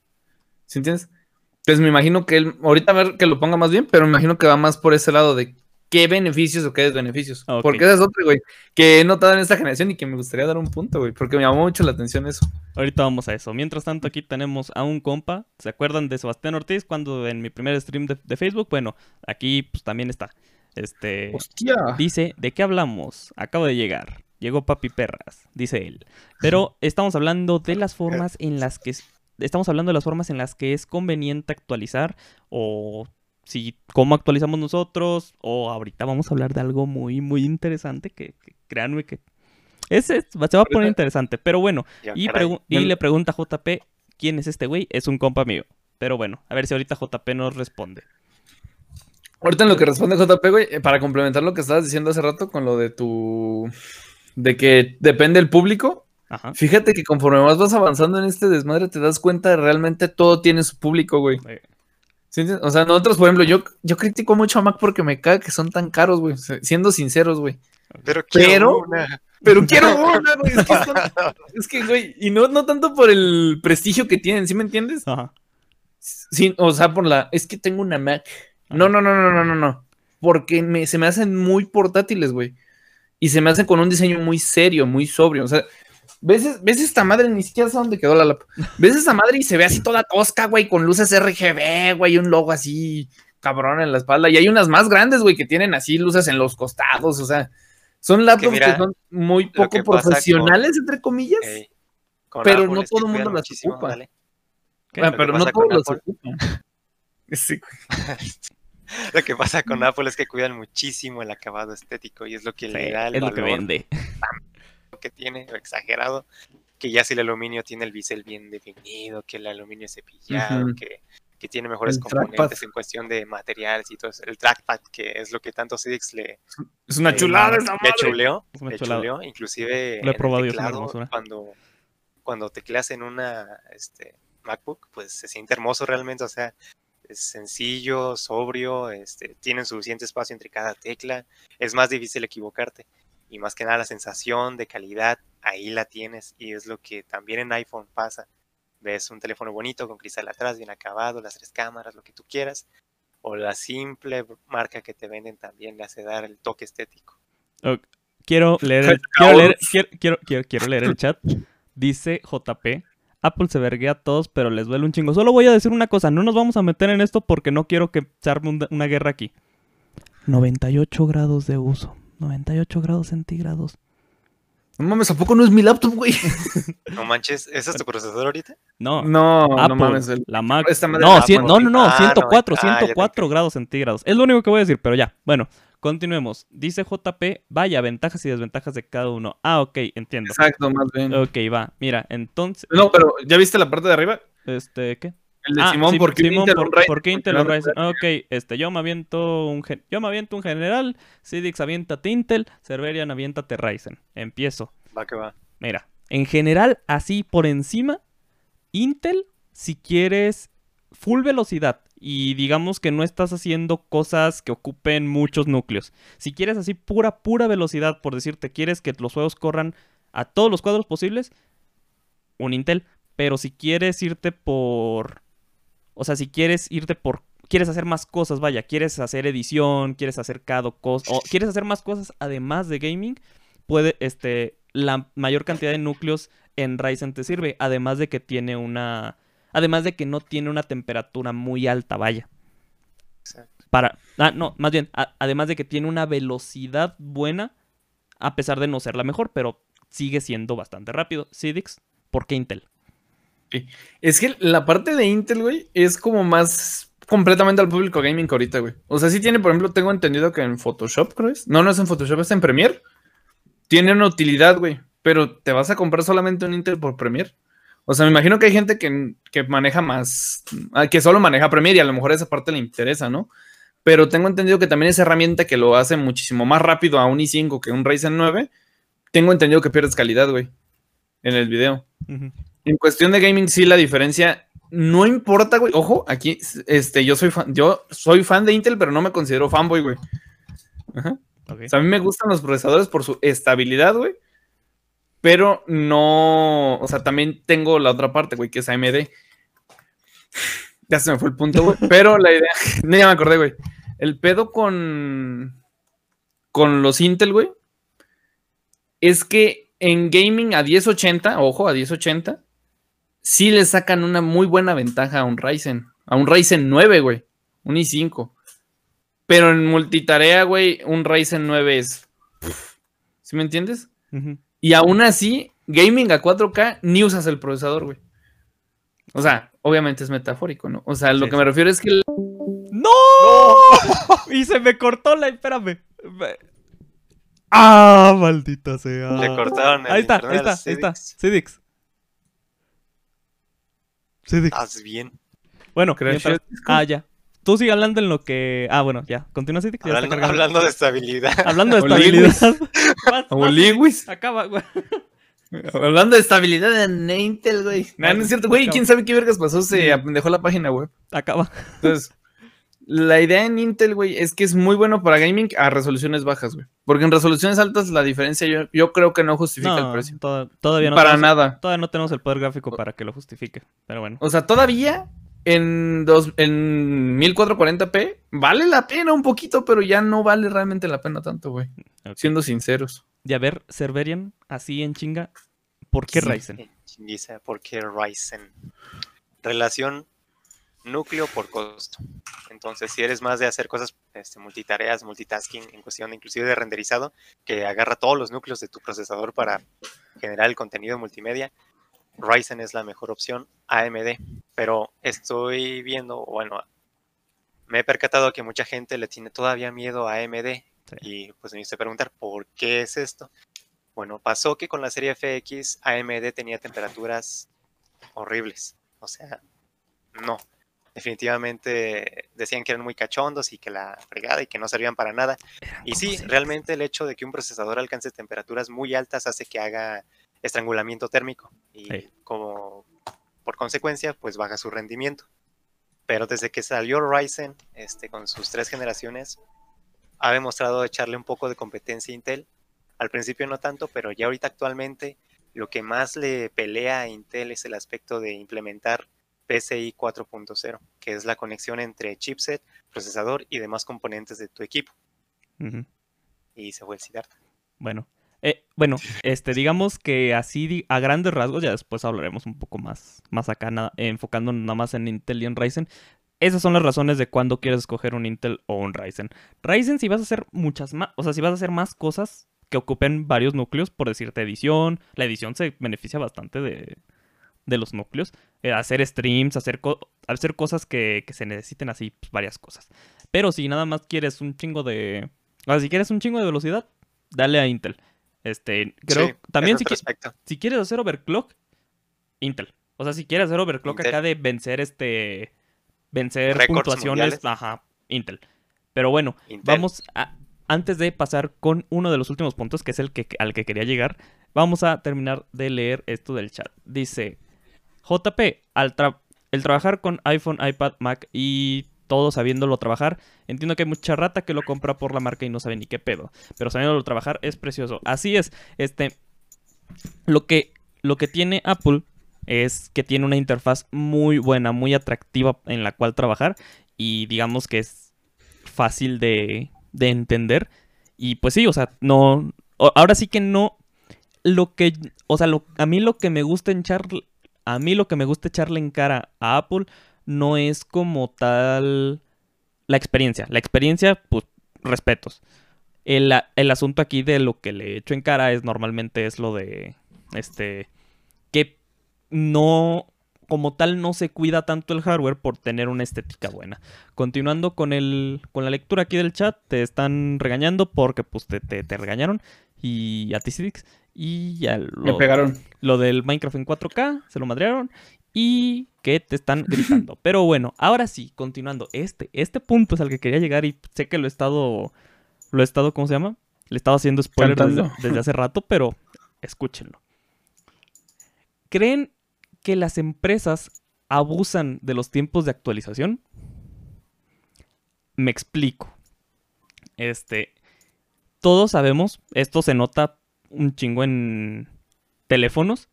¿Sí entiendes? Entonces me imagino que él, ahorita a ver que lo ponga más bien, pero me imagino que va más por ese lado de qué beneficios o qué desbeneficios. Ok. Porque esa es otra, güey, que he notado en esta generación y que me gustaría dar un punto, güey, porque me llamó mucho la atención eso. Ahorita vamos a eso. Mientras tanto, aquí tenemos a un compa. ¿Se acuerdan de Sebastián Ortiz cuando en mi primer stream de, de Facebook? Bueno, aquí pues también está. Este Hostia. dice, ¿de qué hablamos? Acabo de llegar. Llegó Papi Perras, dice él. Pero estamos hablando de las formas en las que estamos hablando de las formas en las que es conveniente actualizar o si cómo actualizamos nosotros o ahorita vamos a hablar de algo muy muy interesante que, que créanme que ese se va a poner interesante, pero bueno, Ya, y, y le pregunta a JP, ¿quién es este güey? Es un compa mío. Pero bueno, a ver si ahorita JP nos responde. Ahorita en lo que responde JP, güey, eh, para complementar lo que estabas diciendo hace rato con lo de tu. de que depende el público. Ajá. Fíjate que conforme más vas avanzando en este desmadre, te das cuenta de realmente todo tiene su público, güey. O sea, nosotros, por ejemplo, yo, yo critico mucho a Mac porque me caga que son tan caros, güey. Siendo sinceros, güey. Pero quiero Pero- una. Pero quiero una, güey. Es que, son- es que, güey, y no, no tanto por el prestigio que tienen, ¿sí me entiendes? Ajá. Sí, o sea, por la. Es que tengo una Mac. No, no, no, no, no, no, no. Porque me, se me hacen muy portátiles, güey. Y se me hacen con un diseño muy serio, muy sobrio. O sea, ves, ves esta madre, ni siquiera sé dónde quedó la lap. Ves esta madre y se ve así toda tosca, güey, con luces RGB, güey, y un logo así cabrón en la espalda. Y hay unas más grandes, güey, que tienen así luces en los costados. O sea, son laptops que, mira, son muy poco que pasa con- profesionales, entre comillas. Con Pero Apple no que todo el mundo las ocupa. dale. Que pero no todos los ocupan. Sí, güey. Lo que pasa con Apple es que cuidan muchísimo el acabado estético y es lo que Sí, le da el es lo que valor vende. Que tiene, o exagerado, que ya si el aluminio tiene el bisel bien definido, que el aluminio es cepillado, que, que tiene mejores El componentes trackpad. en cuestión de materiales y todo eso. El trackpad, que es lo que tanto CDX le, Es una Eh, chulada esa le madre. chuleó, Es una le chuleó, inclusive Lo he en el probado teclado, cuando, cuando tecleas en una este, MacBook, pues se siente hermoso realmente, o sea, es sencillo, sobrio, este, tienen suficiente espacio entre cada tecla, es más difícil equivocarte. Y más que nada la sensación de calidad, ahí la tienes. Y es lo que también en iPhone pasa. Ves un teléfono bonito con cristal atrás, bien acabado, las tres cámaras, lo que tú quieras. O la simple marca que te venden también le hace dar el toque estético. Quiero leer, el, quiero, leer, quiero, quiero, quiero- quiero leer el chat. Dice JP. Apple se verguea a todos, pero les duele un chingo. Solo voy a decir una cosa. No nos vamos a meter en esto porque no quiero que se arme un- una guerra aquí. 98 grados de uso. 98 grados centígrados. No mames, ¿a poco no es mi laptop, güey? No manches, ¿ese es tu procesador ahorita? No, No, Apple, no mames. el- la Mac. esta madre No, cien- no, no, no, Ah, 104, no, ah, te 104 entendí. grados centígrados. Es lo único que voy a decir, pero ya. Bueno, continuemos. Dice JP, vaya, ventajas y desventajas de cada uno. Ah, ok, entiendo. Exacto, más bien. Ok, va. Mira, entonces, No, pero ¿ya viste la parte de arriba? este, ¿qué? El de Ah, Simón, Sim- ¿por qué Simón, por, Ryzen? por qué Intel no- Ryzen? Ok, este, yo me aviento un gen- yo me aviento un general, Cidix aviéntate Intel, Cerverian aviéntate Ryzen. Empiezo. Va que va. Mira, en general, así por encima, Intel, si quieres full velocidad y digamos que no estás haciendo cosas que ocupen muchos núcleos. Si quieres así pura, pura velocidad, por decirte, quieres que los juegos corran a todos los cuadros posibles, un Intel. Pero si quieres irte por... O sea, si quieres irte por... Quieres hacer más cosas, vaya, quieres hacer edición, quieres hacer cada cosa, o quieres hacer más cosas además de gaming, puede, este, la mayor cantidad de núcleos en Ryzen te sirve, además de que tiene una, además de que no tiene una temperatura muy alta, vaya. Exacto. Para, ah, no, más bien, a- además de que tiene una velocidad buena, a pesar de no ser la mejor, pero sigue siendo bastante rápido. Cidix, ¿por qué Intel? Es que la parte de Intel, güey, es como más completamente al público gaming ahorita, güey. O sea, sí tiene, por ejemplo, tengo entendido que en Photoshop, creo es. No, no es en Photoshop, es en Premiere. Tiene una utilidad, güey. Pero te vas a comprar solamente un Intel por Premiere. O sea, me imagino que hay gente que, que maneja más, ah, que solo maneja Premiere y a lo mejor esa parte le interesa, ¿no? Pero tengo entendido que también esa herramienta que lo hace muchísimo más rápido a un i5 que un Ryzen 9, tengo entendido que pierdes calidad, güey, en el video. En cuestión de gaming, sí, la diferencia no importa, güey. Ojo, aquí, este, yo soy fan, yo soy fan de Intel, pero no me considero fanboy, güey. Ajá. O sea, a mí me gustan los procesadores por su estabilidad, güey. Pero no, o sea, también tengo la otra parte, güey, que es AMD. Ya se me fue el punto, güey. Pero la idea, no, ya me acordé, güey. El pedo con, con los Intel, güey, es que en gaming a 1080, ojo, a 1080, sí le sacan una muy buena ventaja a un Ryzen. A un Ryzen 9, güey. Un i5. Pero en multitarea, güey, un Ryzen 9 es. ¿Sí me entiendes? Y aún así, gaming a 4K, ni usas el procesador, güey. O sea, obviamente es metafórico, ¿no? O sea, lo Sí, que me refiero es que el- ¡No! y se me cortó la. Espérame. Me- ¡Ah! Maldita sea. Le cortaron el Ahí está, ahí está, ahí está. Cedix. Cidix. Haz bien. Bueno, mientras-. Ah, ya. Tú sigue hablando en lo que. Ah, bueno, ya. Continúa, ya está Hablando, de estabilidad. Hablando de estabilidad. O Lewis. Acaba, güey. Hablando de estabilidad en Intel, güey. No, no es cierto, güey. ¿Quién sabe qué vergas pasó? Se dejó la página web. Acaba. Entonces, la idea en Intel, güey, es que es muy bueno para gaming a resoluciones bajas, güey. Porque en resoluciones altas la diferencia yo, yo creo que no justifica el precio. to- todavía no. para tenemos- nada. Todavía no tenemos el poder gráfico para que lo justifique. Pero bueno. O sea, todavía en, dos, en 1440p vale la pena un poquito, pero ya no vale realmente la pena tanto, güey. Siendo sinceros. Y a ver, Cerverian, así en chinga. ¿Por qué Sí. Ryzen? Dice, ¿por qué Ryzen? Relación núcleo por costo. Entonces, si eres más de hacer cosas este, multitareas, multitasking, en cuestión inclusive de renderizado, que agarra todos los núcleos de tu procesador para generar el contenido multimedia, Ryzen es la mejor opción, AMD. Pero estoy viendo, bueno, me he percatado que mucha gente le tiene todavía miedo a AMD. Y pues me hice preguntar, ¿por qué es esto? Bueno, pasó que con la serie FX AMD tenía temperaturas horribles. O sea, no. Definitivamente decían que eran muy cachondos y que la fregada y que no servían para nada. Y sí, realmente el hecho de que un procesador alcance temperaturas muy altas hace que haga estrangulamiento térmico. Y Sí. como por consecuencia, pues baja su rendimiento. Pero desde que salió Ryzen, este, con sus tres generaciones, ha demostrado echarle un poco de competencia a Intel. Al principio no tanto, pero ya ahorita actualmente lo que más le pelea a Intel es el aspecto de implementar PCI 4.0, que es la conexión entre chipset, procesador y demás componentes de tu equipo. Y se fue el Siddhartha. Bueno. Eh, bueno, este, digamos que así a grandes rasgos, ya después hablaremos un poco más, más acá, nada, enfocándonos nada más en Intel y en Ryzen. Esas son las razones de cuándo quieres escoger un Intel o un Ryzen. Ryzen, si vas a hacer muchas más, o sea, si vas a hacer más cosas que ocupen varios núcleos, por decirte edición, la edición se beneficia bastante de, de los núcleos. Eh, hacer streams, hacer, co- hacer cosas que, que se necesiten así, pues, varias cosas. Pero si nada más quieres un chingo de... O sea, si quieres un chingo de velocidad, dale a Intel. Este, creo, Sí, también si, qui- si quieres hacer overclock, Intel. O sea, si quieres hacer overclock Intel. acá de vencer este, vencer puntuaciones, mundiales. ajá, Intel. Pero bueno, Intel. vamos a, antes de pasar con uno de los últimos puntos, que es el que, al que quería llegar, vamos a terminar de leer esto del chat. Dice, JP, el trabajar con iPhone, iPad, Mac y todo sabiéndolo trabajar, entiendo que hay mucha rata que lo compra por la marca y no sabe ni qué pedo, pero sabiéndolo trabajar es precioso. Así es, este, lo que, lo que tiene Apple es que tiene una interfaz muy buena, muy atractiva en la cual trabajar y digamos que es fácil de, de entender. Y pues sí, o sea, no, ahora sí que no, lo que, o sea, a mí lo que me gusta echar, a mí lo que me gusta echarle en cara a Apple no es como tal la experiencia. La experiencia, pues, respetos. El, asunto aquí de lo que le echo en cara es normalmente es lo de, este, que no, como tal, no se cuida tanto el hardware por tener una estética buena. Continuando con el, con la lectura aquí del chat, te están regañando porque, pues, te, te, regañaron y a ti, y ya Me lo, pegaron. lo del Minecraft en 4K, se lo madrearon y que te están gritando. Pero bueno, ahora sí, continuando, este, este punto es al que quería llegar y sé que lo he estado, lo he estado, ¿cómo se llama? Le he estado haciendo spoilers desde, desde hace rato, pero escúchenlo. ¿Creen que las empresas abusan de los tiempos de actualización? Me explico. Este, todos sabemos, esto se nota un chingo en teléfonos,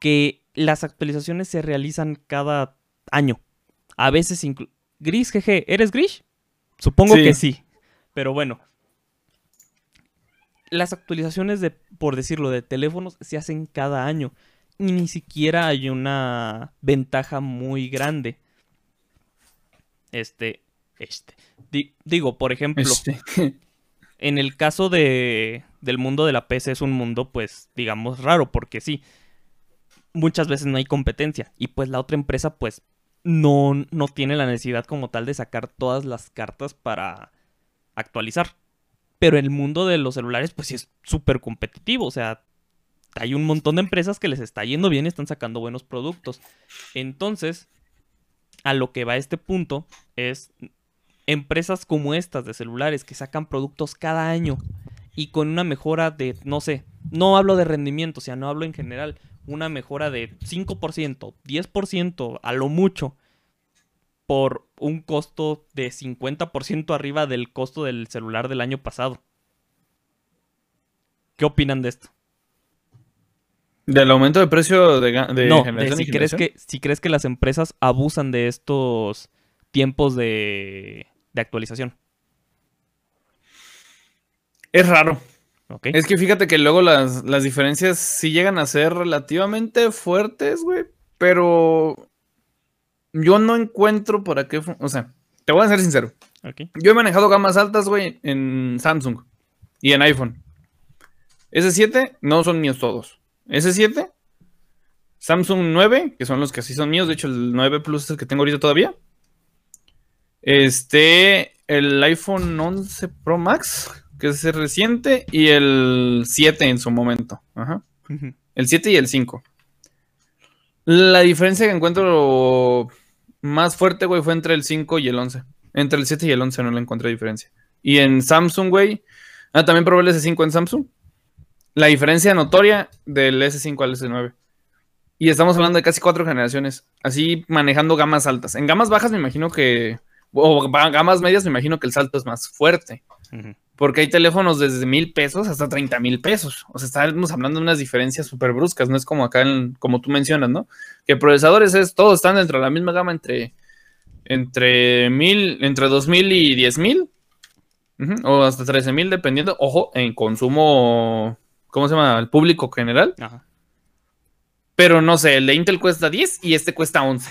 que las actualizaciones se realizan cada año. A veces inclu- Gris, jeje, ¿eres Gris? Supongo Sí. que sí. Pero bueno. Las actualizaciones de, por decirlo, de teléfonos se hacen cada año. Y ni siquiera hay una ventaja muy grande. Este, este. Di- digo, por ejemplo, Este, en el caso de, del mundo de la PC es un mundo, pues, digamos, raro, porque sí, muchas veces no hay competencia y pues la otra empresa pues no, no tiene la necesidad como tal de sacar todas las cartas para actualizar. Pero el mundo de los celulares pues sí es súper competitivo, o sea, hay un montón de empresas que les está yendo bien y están sacando buenos productos. Entonces, a lo que va este punto es empresas como estas de celulares que sacan productos cada año y con una mejora de, no sé, no hablo de rendimiento, o sea, no hablo en general, una mejora de 5%, 10% a lo mucho por un costo de 50% arriba del costo del celular del año pasado. ¿Qué opinan de esto? Del aumento de precio de, de no, de si y crees generación. que si crees que las empresas abusan de estos tiempos de, de actualización. Es raro. Es que fíjate que luego las, las diferencias sí llegan a ser relativamente fuertes, güey. Pero yo no encuentro para qué. O sea, te voy a ser sincero. ok. Yo he manejado gamas altas, güey, en Samsung y en iPhone. S7 no son míos todos. S7, Samsung 9, que son los que sí son míos. De hecho, el 9 Plus es el que tengo ahorita todavía. Este, el iPhone 11 Pro Max, que es el reciente, y el 7 en su momento. Ajá. El 7 y el 5. La diferencia que encuentro más fuerte, güey, fue entre el 5 y el 11. Entre el 7 y el 11 no le encontré diferencia. Y en Samsung, güey. Ah, también probé el S5 en Samsung. La diferencia notoria del S5 al S9. Y estamos hablando de casi cuatro generaciones. Así manejando gamas altas. En gamas bajas me imagino que. O ga- gamas medias me imagino que el salto es más fuerte. Ujú. Porque hay teléfonos desde mil pesos hasta 30 mil pesos. O sea, estamos hablando de unas diferencias súper bruscas. No es como acá, en- como tú mencionas, ¿no? Que procesadores es, todos están dentro de la misma gama entre, entre mil, entre 2000 y 10 mil. O hasta 13 mil, dependiendo. Ojo, en consumo, ¿cómo se llama? El público general. Ajá. Pero no sé, el de Intel cuesta 10 y este cuesta 11.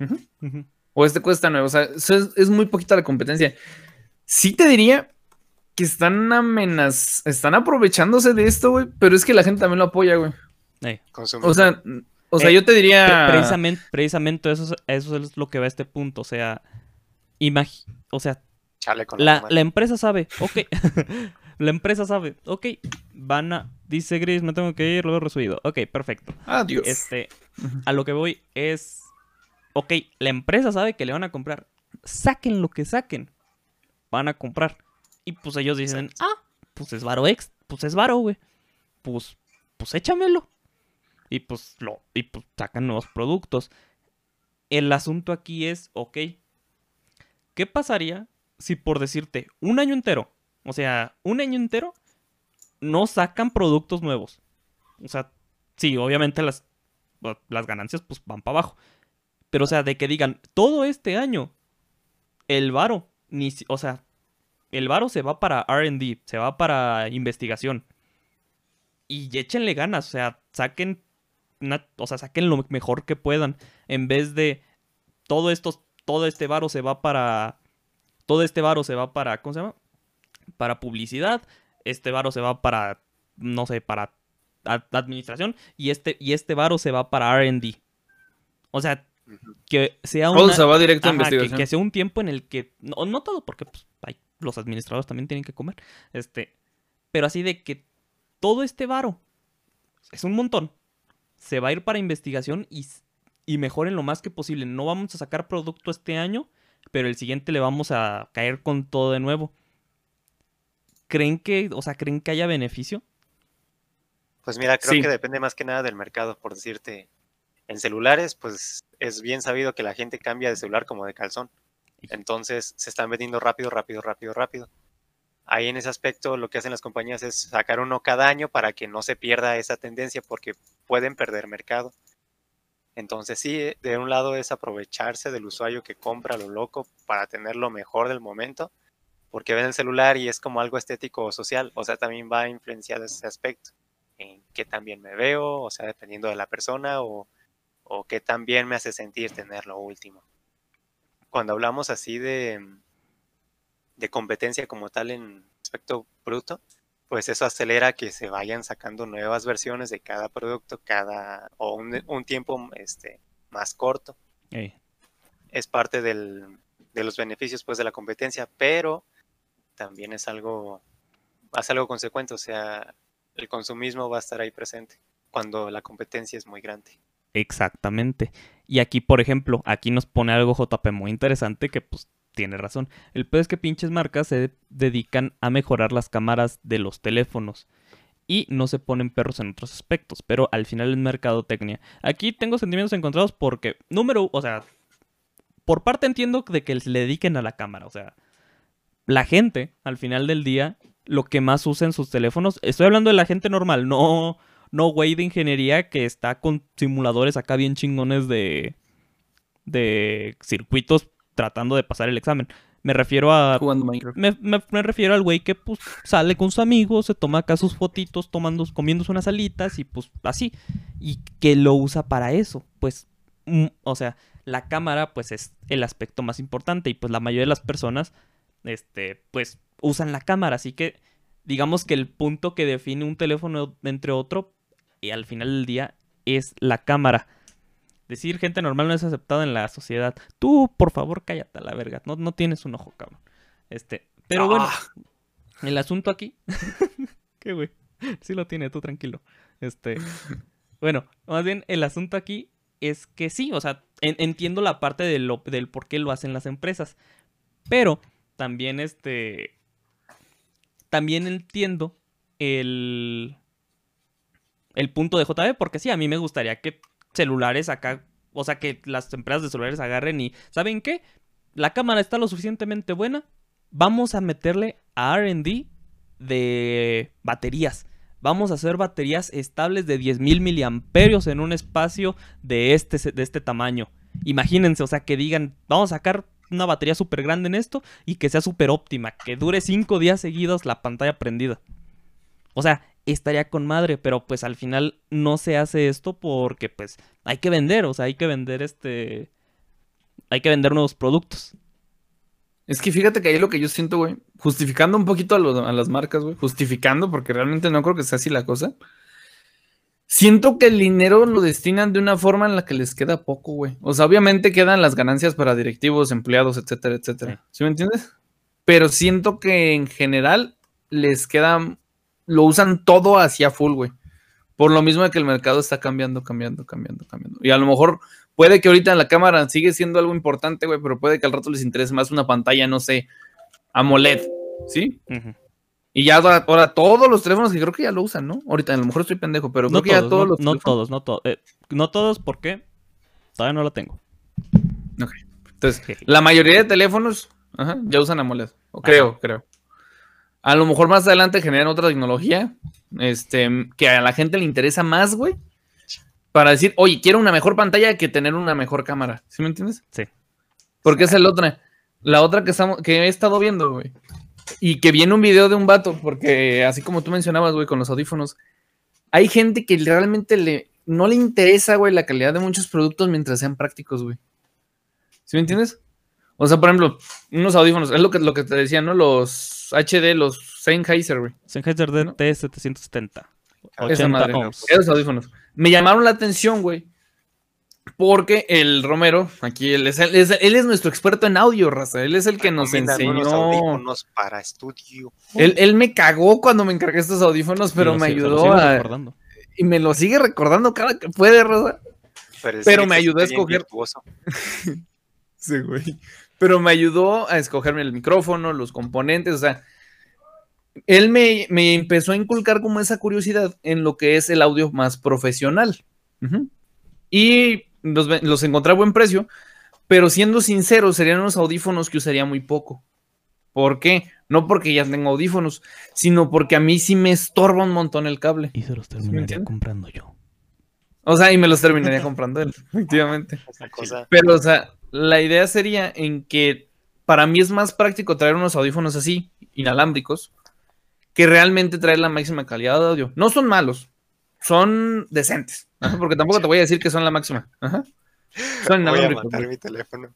Ujú. O este cuesta 9. O sea, es muy poquita la competencia. Sí te diría que están amenaz... Están aprovechándose de esto, güey. Pero es que la gente también lo apoya, güey. O sea, o sea, Eh, yo te diría... Pre- Precisamente, precisamente eso, es, eso es lo que va a este punto. O sea, imagi- o sea, Chale con la, la empresa sabe, ok. la empresa sabe, ok. Van a. Dice Gris, me tengo que ir, lo he resubido. Ok, perfecto. Adiós. Este, a lo que voy es. Ok, la empresa sabe que le van a comprar. Saquen lo que saquen. Van a comprar. Y pues ellos dicen, ah, pues es varo ex. Pues es varo, güey. Pues, pues échamelo. Y pues lo. Y pues sacan nuevos productos. El asunto aquí es, ok. ¿Qué pasaría si por decirte un año entero? O sea, un año entero no sacan productos nuevos. O sea, sí, obviamente las, las ganancias pues van para abajo. Pero o sea, de que digan, todo este año, el varo, ni, si- o sea, el varo se va para RD, se va para investigación. Y échenle ganas, o sea, saquen, una- o sea, saquen lo mejor que puedan. En vez de todo esto, todo este varo se va para, todo este varo se va para, ¿cómo se llama? Para publicidad. Este varo se va para, no sé, para ad- administración. Y este, y este varo se va para RD. O sea, que sea Todo una... se va directo a Ajá, que, investigación. que sea un tiempo en el que. No, no todo, porque pues, los administradores también tienen que comer. Este. Pero así de que todo este varo es un montón. Se va a ir para investigación y, y mejoren lo más que posible. No vamos a sacar producto este año, pero el siguiente le vamos a caer con todo de nuevo. ¿Creen que, o sea, creen que haya beneficio? Pues mira, creo Sí. que depende más que nada del mercado, por decirte. En celulares, pues es bien sabido que la gente cambia de celular como de calzón. Entonces se están vendiendo rápido, rápido, rápido, rápido. Ahí en ese aspecto lo que hacen las compañías es sacar uno cada año para que no se pierda esa tendencia porque pueden perder mercado. Entonces sí, eh, de un lado es aprovecharse del usuario que compra lo loco para tener lo mejor del momento, porque ven el celular y es como algo estético o social, o sea, también va influenciado ese aspecto, en qué tan bien me veo, o sea, dependiendo de la persona o, o qué tan bien me hace sentir tener lo último. Cuando hablamos así de, de competencia como tal en aspecto bruto, pues eso acelera que se vayan sacando nuevas versiones de cada producto, cada, o un, un tiempo este, más corto. Es parte del, de los beneficios pues de la competencia, pero también es algo, hace algo consecuente, o sea, el consumismo va a estar ahí presente cuando la competencia es muy grande. Exactamente. Y aquí, por ejemplo, aquí nos pone algo JP muy interesante que pues tiene razón. El peor es que pinches marcas se dedican a mejorar las cámaras de los teléfonos. Y no se ponen perros en otros aspectos. Pero al final es mercadotecnia. Aquí tengo sentimientos encontrados porque, número, o sea, por parte entiendo de que le dediquen a la cámara. O sea, la gente, al final del día, lo que más usa en sus teléfonos, estoy hablando de la gente normal, no, no güey de ingeniería que está con simuladores acá bien chingones de, de circuitos tratando de pasar el examen. Me refiero a... Jugando Minecraft. Me, me- me refiero al güey que pues sale con sus amigos, se toma acá sus fotitos, tomando, comiéndose unas alitas y pues así. Y que lo usa para eso. Pues, mm, o sea, la cámara pues es el aspecto más importante y pues la mayoría de las personas, este, pues usan la cámara. Así que digamos que el punto que define un teléfono entre otro, al final del día, es la cámara. Decir gente normal no es aceptado en la sociedad. Tú, por favor, cállate a la verga. No, no tienes un ojo, cabrón. Este, pero bueno, Ah. el asunto aquí. ¿Qué güey? Sí lo tiene, tú tranquilo. Este. Bueno, más bien el asunto aquí es que sí, o sea, en- entiendo la parte de lo- del por qué lo hacen las empresas. Pero también este. También entiendo el. El punto de JB, porque sí, a mí me gustaría que celulares acá. O sea, que las empresas de celulares agarren y. ¿Saben qué? La cámara está lo suficientemente buena. Vamos a meterle a RD de baterías. Vamos a hacer baterías estables de 10.000 miliamperios en un espacio de este, de este tamaño. Imagínense, o sea, que digan, vamos a sacar una batería súper grande en esto y que sea súper óptima, que dure 5 días seguidos la pantalla prendida. O sea, estaría con madre, pero pues al final no se hace esto porque pues hay que vender, o sea, hay que vender este... Hay que vender nuevos productos. Es que fíjate que ahí lo que yo siento, güey, justificando un poquito a, lo- a las marcas, güey, justificando, porque realmente no creo que sea así la cosa. Siento que el dinero lo destinan de una forma en la que les queda poco, güey. O sea, obviamente quedan las ganancias para directivos, empleados, etcétera, etcétera. ¿Sí me entiendes? Pero siento que en general les queda, lo usan todo hacia full, güey. Por lo mismo de que el mercado está cambiando, cambiando, cambiando, cambiando. Y a lo mejor puede que ahorita en la cámara sigue siendo algo importante, güey, pero puede que al rato les interese más una pantalla, no sé, AMOLED, ¿sí? Y ya ahora, ahora todos los teléfonos que creo que ya lo usan, ¿no? Ahorita a lo mejor estoy pendejo, pero creo No que ya todos, todos no, los no teléfonos- todos, no todos. eh, no todos porque todavía no lo tengo. Entonces, Jeje. la mayoría de teléfonos ajá, ya usan AMOLED. O creo, creo. A lo mejor más adelante generan otra tecnología este, que a la gente le interesa más, güey. Para decir, oye, quiero una mejor pantalla que tener una mejor cámara. ¿Sí me entiendes? Sí. Porque esa es la otra. La otra que, estamos, que he estado viendo, güey. Y que viene un video de un vato, porque así como tú mencionabas, güey, con los audífonos, hay gente que realmente le, no le interesa, güey, la calidad de muchos productos mientras sean prácticos, güey. ¿Sí me entiendes? O sea, por ejemplo, unos audífonos, es lo que, lo que te decía, ¿no? Los HD, los Sennheiser, güey. Sennheiser ¿No? DT770. Esa 80 madre, ohms. esos audífonos. Me llamaron la atención, güey. Porque el Romero, aquí él es, él es, él es nuestro experto en audio, raza. Él es el que nos unos enseñó. audífonos para estudio. Él, él me cagó cuando me encargué estos audífonos, pero me ayudó a. recordando. Y me lo sigue recordando cada que puede, raza. Pero Sonic me ayudó a escoger-. Sí, güey. Pero me ayudó a escogerme el micrófono, los componentes, o sea. Él me, me empezó a inculcar como esa curiosidad en lo que es el audio más profesional. Y los, los encontré a buen precio, pero siendo sincero, serían unos audífonos que usaría muy poco. ¿Por qué? No porque ya tengo audífonos, sino porque a mí sí me estorba un montón el cable. Y se los terminaría terminaría comprando yo. O sea, y me los terminaría comprando él, efectivamente. Cosa. Pero, o sea, la idea sería en que para mí es más práctico traer unos audífonos así, inalámbricos, que realmente traer la máxima calidad de audio. No son malos, son decentes. porque tampoco te voy a decir que son la máxima. ajá. Son Voy a inalámbricos. matar mi teléfono.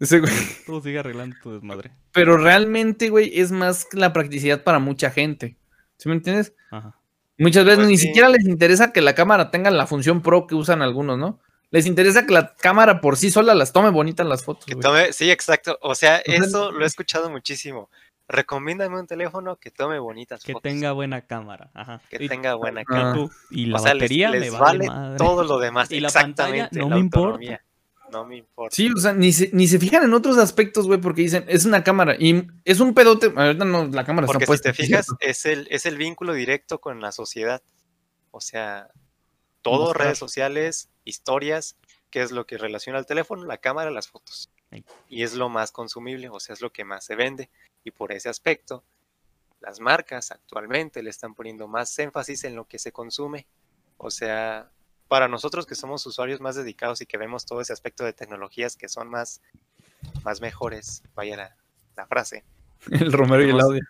Sí, güey. Tú sigue arreglando tu desmadre. Pero realmente, güey, es más la practicidad para mucha gente. ¿Sí me entiendes? Ajá. Muchas veces Pues ni sí. siquiera les interesa que la cámara tenga la función pro que usan algunos, ¿no? Les interesa que la cámara por sí sola las tome bonitas las fotos. Que tome, sí, exacto. O sea, eso lo he escuchado muchísimo. Recomiéndame un teléfono que tome bonitas Que fotos. tenga buena cámara. Ajá. que Y- tenga buena Ah. cámara. y la o sea, batería les, me vale, vale, madre. todo lo demás. Y la pantalla Exactamente. no la me importa. No me importa. Sí, o sea, ni se, ni se fijan en otros aspectos, güey, porque dicen, es una cámara y es un pedote. Ahorita no, la cámara Porque está si puesta. te sí, fijas, es el, es el vínculo directo con la sociedad. O sea, todo Mostrar. redes sociales, historias, ¿qué es lo que relaciona al teléfono? La cámara, las fotos. Y es lo más consumible, o sea, es lo que más se vende. Y por ese aspecto, las marcas actualmente le están poniendo más énfasis en lo que se consume. O sea, para nosotros que somos usuarios más dedicados y que vemos todo ese aspecto de tecnologías que son más, más mejores, vaya la, la frase, El Romero y el audio.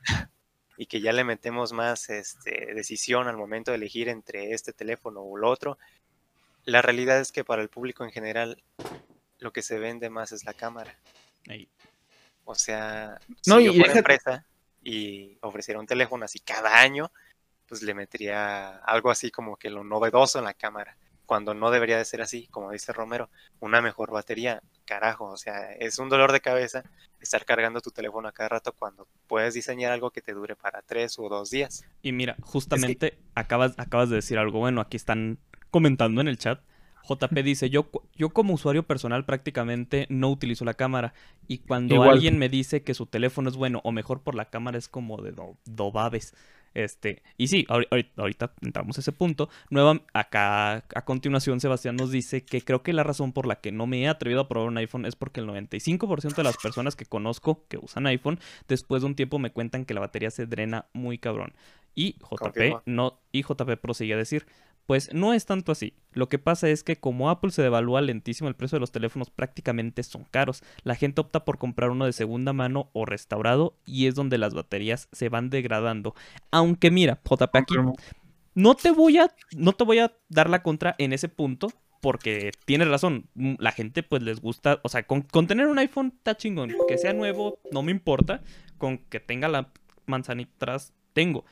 y que ya le metemos más este, decisión al momento de elegir entre este teléfono o el otro, la realidad es que para el público en general lo que se vende más es la cámara. Ahí. O sea, No, si yo fuera déjate- empresa y ofreciera un teléfono así cada año, pues le metería algo así como que lo novedoso en la cámara, cuando no debería de ser así, como dice Romero, una mejor batería, carajo, o sea, es un dolor de cabeza estar cargando tu teléfono a cada rato cuando puedes diseñar algo que te dure para tres o dos días. Y mira, justamente acabas, acabas de decir algo bueno. Aquí están comentando en el chat. JP dice, yo, yo como usuario personal prácticamente no utilizo la cámara. Y cuando Igual. alguien me dice que su teléfono es bueno o mejor por la cámara es como de do, do babes. Este, y sí, ahori- ahori- ahorita entramos a ese punto. Nueva, acá a continuación Sebastián nos dice que creo que la razón por la que no me he atrevido a probar un iPhone es porque el 95% de las personas que conozco que usan iPhone después de un tiempo me cuentan que la batería se drena muy cabrón. Y JP no y JP prosigue a decir, pues no es tanto así. Lo que pasa es que como Apple se devalúa lentísimo el precio de los teléfonos prácticamente son caros. La gente opta por comprar uno de segunda mano o restaurado y es donde las baterías se van degradando. Aunque mira, JP aquí no te voy a no te voy a dar la contra en ese punto porque tienes razón, la gente pues les gusta, o sea, con, con tener un iPhone está chingón, que sea nuevo, no me importa, con que tenga la manzanita atrás, tengo.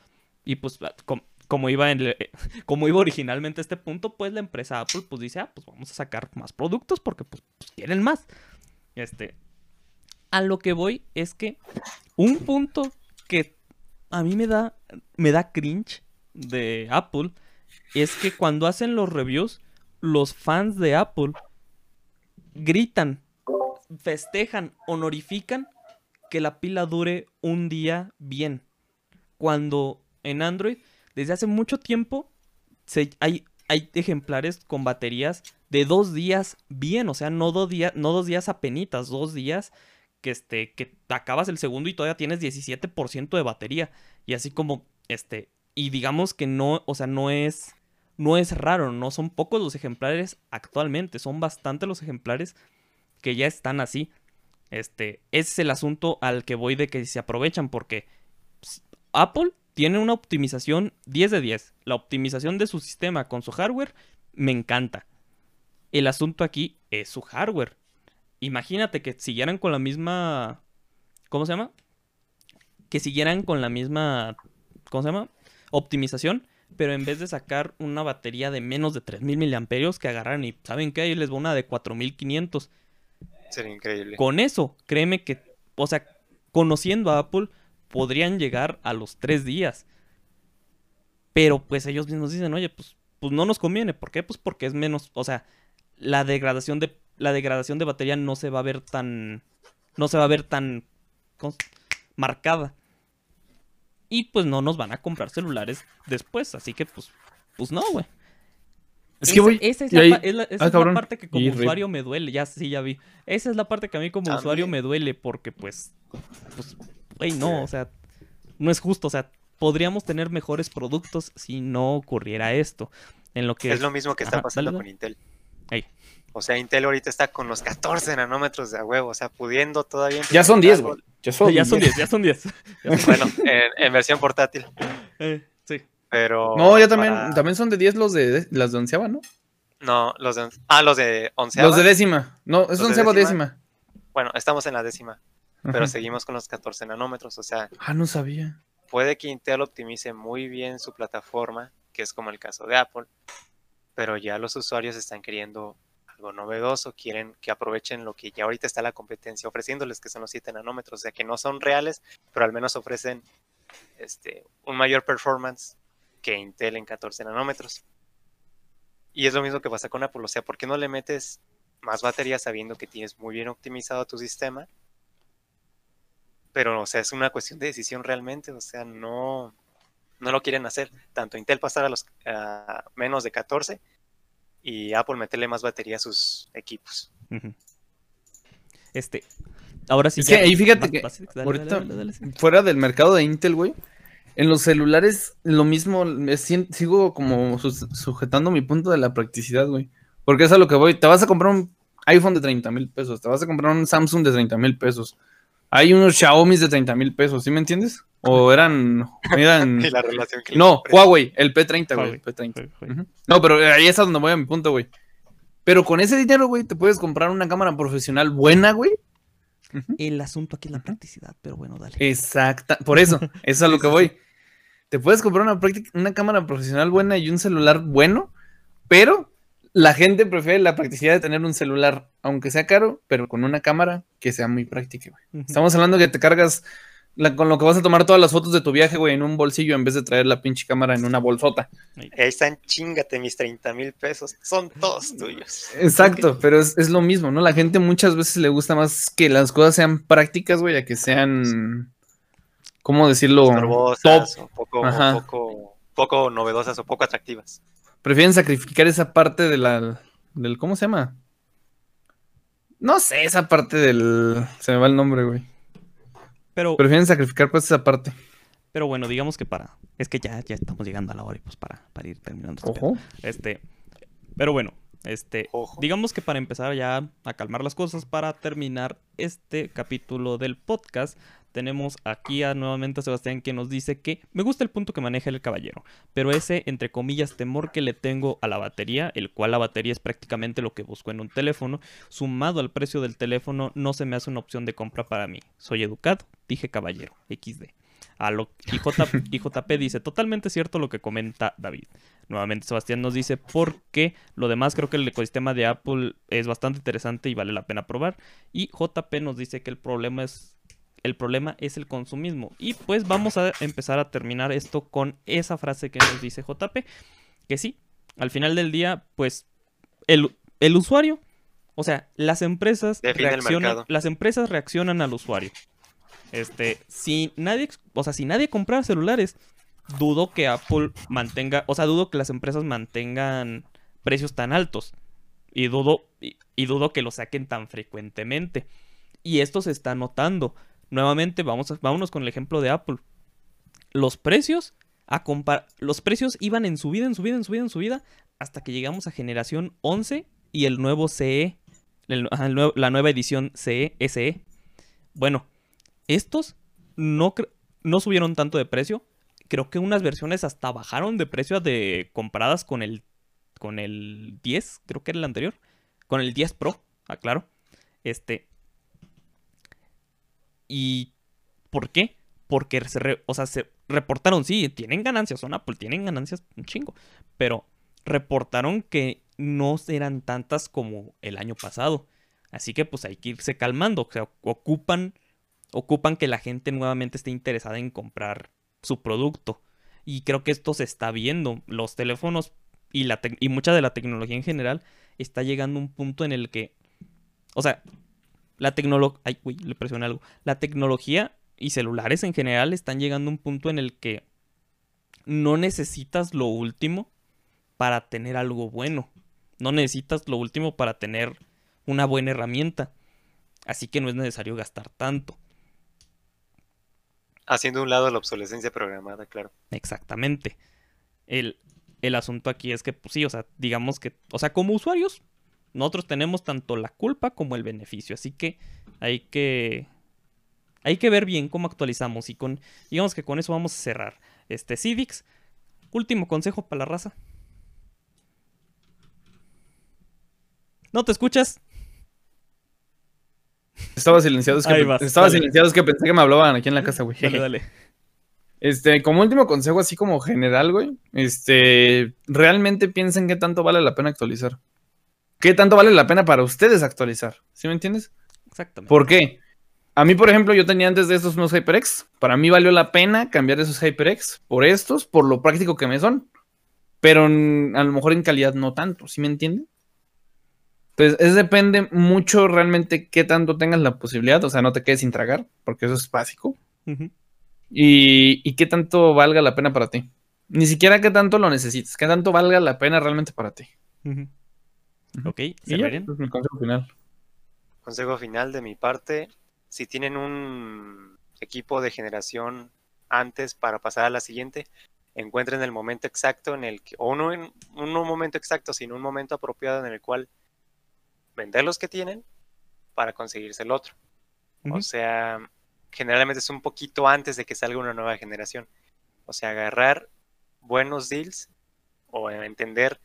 Y pues ah, com- como iba en como iba originalmente este punto, pues la empresa Apple pues dice, ah, pues vamos a sacar más productos porque pues, pues, quieren más. Este, a lo que voy es que un punto que a mí me da me da cringe de Apple es que cuando hacen los reviews, los fans de Apple gritan, festejan, honorifican que la pila dure un día bien. Cuando en Android, desde hace mucho tiempo, hay, hay ejemplares con baterías de dos días bien, o sea, no dos días, no dos días apenitas, dos días que este, que acabas el segundo y todavía tienes 17% de batería. Y así como, este, y digamos que no, o sea, no es, no es raro, no son pocos los ejemplares actualmente, son bastantes los ejemplares que ya están así. Este, ese es el asunto al que voy de que se aprovechan porque ps, Apple tiene una optimización 10 de 10. La optimización de su sistema con su hardware me encanta. El asunto aquí es su hardware. Imagínate que siguieran con la misma. ¿Cómo se llama? Que siguieran con la misma. ¿Cómo se llama? Optimización. Pero en vez de sacar una batería de menos de 3000 miliamperios, que agarraran y ¿saben qué? Ahí les va una de 4500. Sería increíble. Con eso, créeme que, o sea, conociendo a Apple, podrían llegar a los tres días. Pero pues ellos mismos dicen, oye, pues, pues no nos conviene. ¿Por qué? Pues porque es menos, o sea, la degradación de, la degradación de batería no se va a ver tan, no se va a ver tan ¿cómo se- marcada. Y pues no nos van a comprar celulares después, así que pues, pues no, güey. Es Esa- que voy. esa es la, ahí- pa- es la- esa Ah, es la cabrón. parte que como Y rip. usuario me duele. Ya, sí, ya vi. Esa es la parte que a mí como usuario me duele porque, pues, pues, güey, no, o sea, no es justo. O sea, podríamos tener mejores productos si no ocurriera esto. En lo que Es lo mismo que está Ajá, pasando dale, con Intel. Ey. O sea, Intel ahorita está con los 14 nanómetros de a huevo, o sea, pudiendo todavía... Ya son implementar 10, algo. güey. Ya son ya son 10. 10, ya son 10. Ya son- Bueno, en, en versión portátil, eh, sí. pero... No, ya también, para- también son de 10 los de, de- las de onceava, ¿no? No, los de... Ah, los de onceava. Los de décima. No, es ¿Los de onceava o décima? décima. Bueno, estamos en la décima, pero Ajá. seguimos con los 14 nanómetros, o sea, Ah, no sabía. puede que Intel optimice muy bien su plataforma, que es como el caso de Apple, pero ya los usuarios están queriendo algo novedoso, quieren que aprovechen lo que ya ahorita está la competencia ofreciéndoles, que son los 7 nanómetros, o sea que no son reales, pero al menos ofrecen este, un mayor performance que Intel en 14 nanómetros. Y es lo mismo que pasa con Apple, o sea, ¿por qué no le metes más batería sabiendo que tienes muy bien optimizado tu sistema? Pero, o sea, es una cuestión de decisión realmente, o sea, no, no lo quieren hacer. Tanto Intel pasar a los a menos de 14 y Apple meterle más batería a sus equipos. Este, ahora sí Es que ya- ahí fíjate que vas, dale, ahorita- dale, dale, dale, sí. Fuera del mercado de Intel, güey. En los celulares, lo mismo, me sigo como sujetando mi punto de la practicidad, güey. Porque es a lo que voy. Te vas a comprar un iPhone de 30 mil pesos, te vas a comprar un Samsung de 30 mil pesos. Hay unos Xiaomi de 30 mil pesos, ¿sí me entiendes? O eran, eran Y la relación que no. Huawei, el P30, güey, Huawei, el P30. Huawei, Huawei. Ujú. No, pero ahí es a donde voy a mi punto, güey. Pero con ese dinero, güey, te puedes comprar una cámara profesional buena, güey. El asunto aquí es la practicidad, pero bueno, dale. Exacta, por eso, eso es a lo que voy. Te puedes comprar una, una cámara profesional buena y un celular bueno, pero la gente prefiere la practicidad de tener un celular, aunque sea caro, pero con una cámara que sea muy práctica, güey. Estamos hablando que te cargas la- con lo que vas a tomar todas las fotos de tu viaje, güey, en un bolsillo en vez de traer la pinche cámara en una bolsota. Ahí están, chingate mis 30 mil pesos. Son todos tuyos. Exacto, pero es, es lo mismo, ¿no? La gente muchas veces le gusta más que las cosas sean prácticas, güey, a que sean, ¿cómo decirlo? Top. O poco, poco, poco novedosas o poco atractivas. Prefieren sacrificar esa parte de la, del, ¿cómo se llama? No sé, esa parte del, se me va el nombre, güey. Pero, Prefieren sacrificar pues esa parte. pero bueno, digamos que para. Es que ya, ya estamos llegando a la hora y pues para, para ir terminando. este. Ojo. Este. Pero bueno, este. Ojo. Digamos que para empezar ya a calmar las cosas, para terminar este capítulo del podcast, tenemos aquí a nuevamente a Sebastián que nos dice que me gusta el punto que maneja el caballero, pero ese, entre comillas, temor que le tengo a la batería, el cual la batería es prácticamente lo que busco en un teléfono, sumado al precio del teléfono, no se me hace una opción de compra para mí. Soy educado, dije caballero, XD. A lo, dice, totalmente cierto lo que comenta David. Nuevamente Sebastián nos dice, porque lo demás creo que el ecosistema de Apple es bastante interesante y vale la pena probar. Y JP nos dice que el problema es el problema es el consumismo. Y pues vamos a empezar a terminar esto con esa frase que nos dice JP, que sí, al final del día, pues el, el usuario, o sea, las empresas reaccionan, las empresas reaccionan al usuario. Este, si nadie, o sea, si nadie compra celulares, dudo que Apple mantenga, o sea, dudo que las empresas mantengan precios tan altos. Y dudo, y, y dudo que lo saquen tan frecuentemente. Y esto se está notando. Nuevamente, vamos a- vámonos con el ejemplo de Apple. Los precios, a los precios iban en subida, en subida, en subida, en subida, hasta que llegamos a generación 11 y el nuevo CE, nuevo- la nueva edición CE, SE. Bueno, estos no, no subieron tanto de precio. Creo que unas versiones hasta bajaron de precio de comparadas con el con el 10, creo que era el anterior, con el 10 Pro, aclaro. Este ¿Y por qué? Porque se, o sea, se reportaron, sí, tienen ganancias, son Apple, tienen ganancias un chingo, pero reportaron que no eran tantas como el año pasado. Así que pues hay que irse calmando, o sea, ocupan ocupan que la gente nuevamente esté interesada en comprar su producto. Y creo que esto se está viendo. Los teléfonos y, la y mucha de la tecnología en general está llegando a un punto en el que, o sea, la tecnología, ay, uy, le presioné algo. La tecnología y celulares en general están llegando a un punto en el que no necesitas lo último para tener algo bueno. No necesitas lo último para tener una buena herramienta. Así que no es necesario gastar tanto. Haciendo un lado la obsolescencia programada, claro. Exactamente. El, el asunto aquí es que, pues sí, o sea, digamos que, o sea, como usuarios, nosotros tenemos tanto la culpa como el beneficio. Así que hay que, hay que ver bien cómo actualizamos y con, digamos que con eso vamos a cerrar. Este, Civics, último consejo para la raza. ¿No te escuchas? Estaba silenciado, es que, Ahí pe- vas, estaba dale. silenciado, es que pensé que me hablaban aquí en la casa, güey. Dale, dale. Este, como último consejo, así como general, güey, este, realmente piensen qué tanto vale la pena actualizar. ¿Qué tanto vale la pena para ustedes actualizar? ¿Sí me entiendes? Exactamente. ¿Por qué? A mí, por ejemplo, yo tenía antes de estos unos HyperX. Para mí valió la pena cambiar esos HyperX por estos, por lo práctico que me son. Pero en- a lo mejor en calidad no tanto, ¿sí me entienden? Entonces, es depende mucho realmente qué tanto tengas la posibilidad. O sea, no te quedes sin tragar, porque eso es básico. Y, y qué tanto valga la pena para ti. Ni siquiera qué tanto lo necesites, qué tanto valga la pena realmente para ti. Ujú. Ok, Y ya, Severian. mi consejo final. Consejo final de mi parte, si tienen un equipo de generación antes para pasar a la siguiente, encuentren el momento exacto en el que, o no en un momento exacto, sino un momento apropiado en el cual vender los que tienen para conseguirse el otro. O sea, generalmente es un poquito antes de que salga una nueva generación. O sea, agarrar buenos deals o entender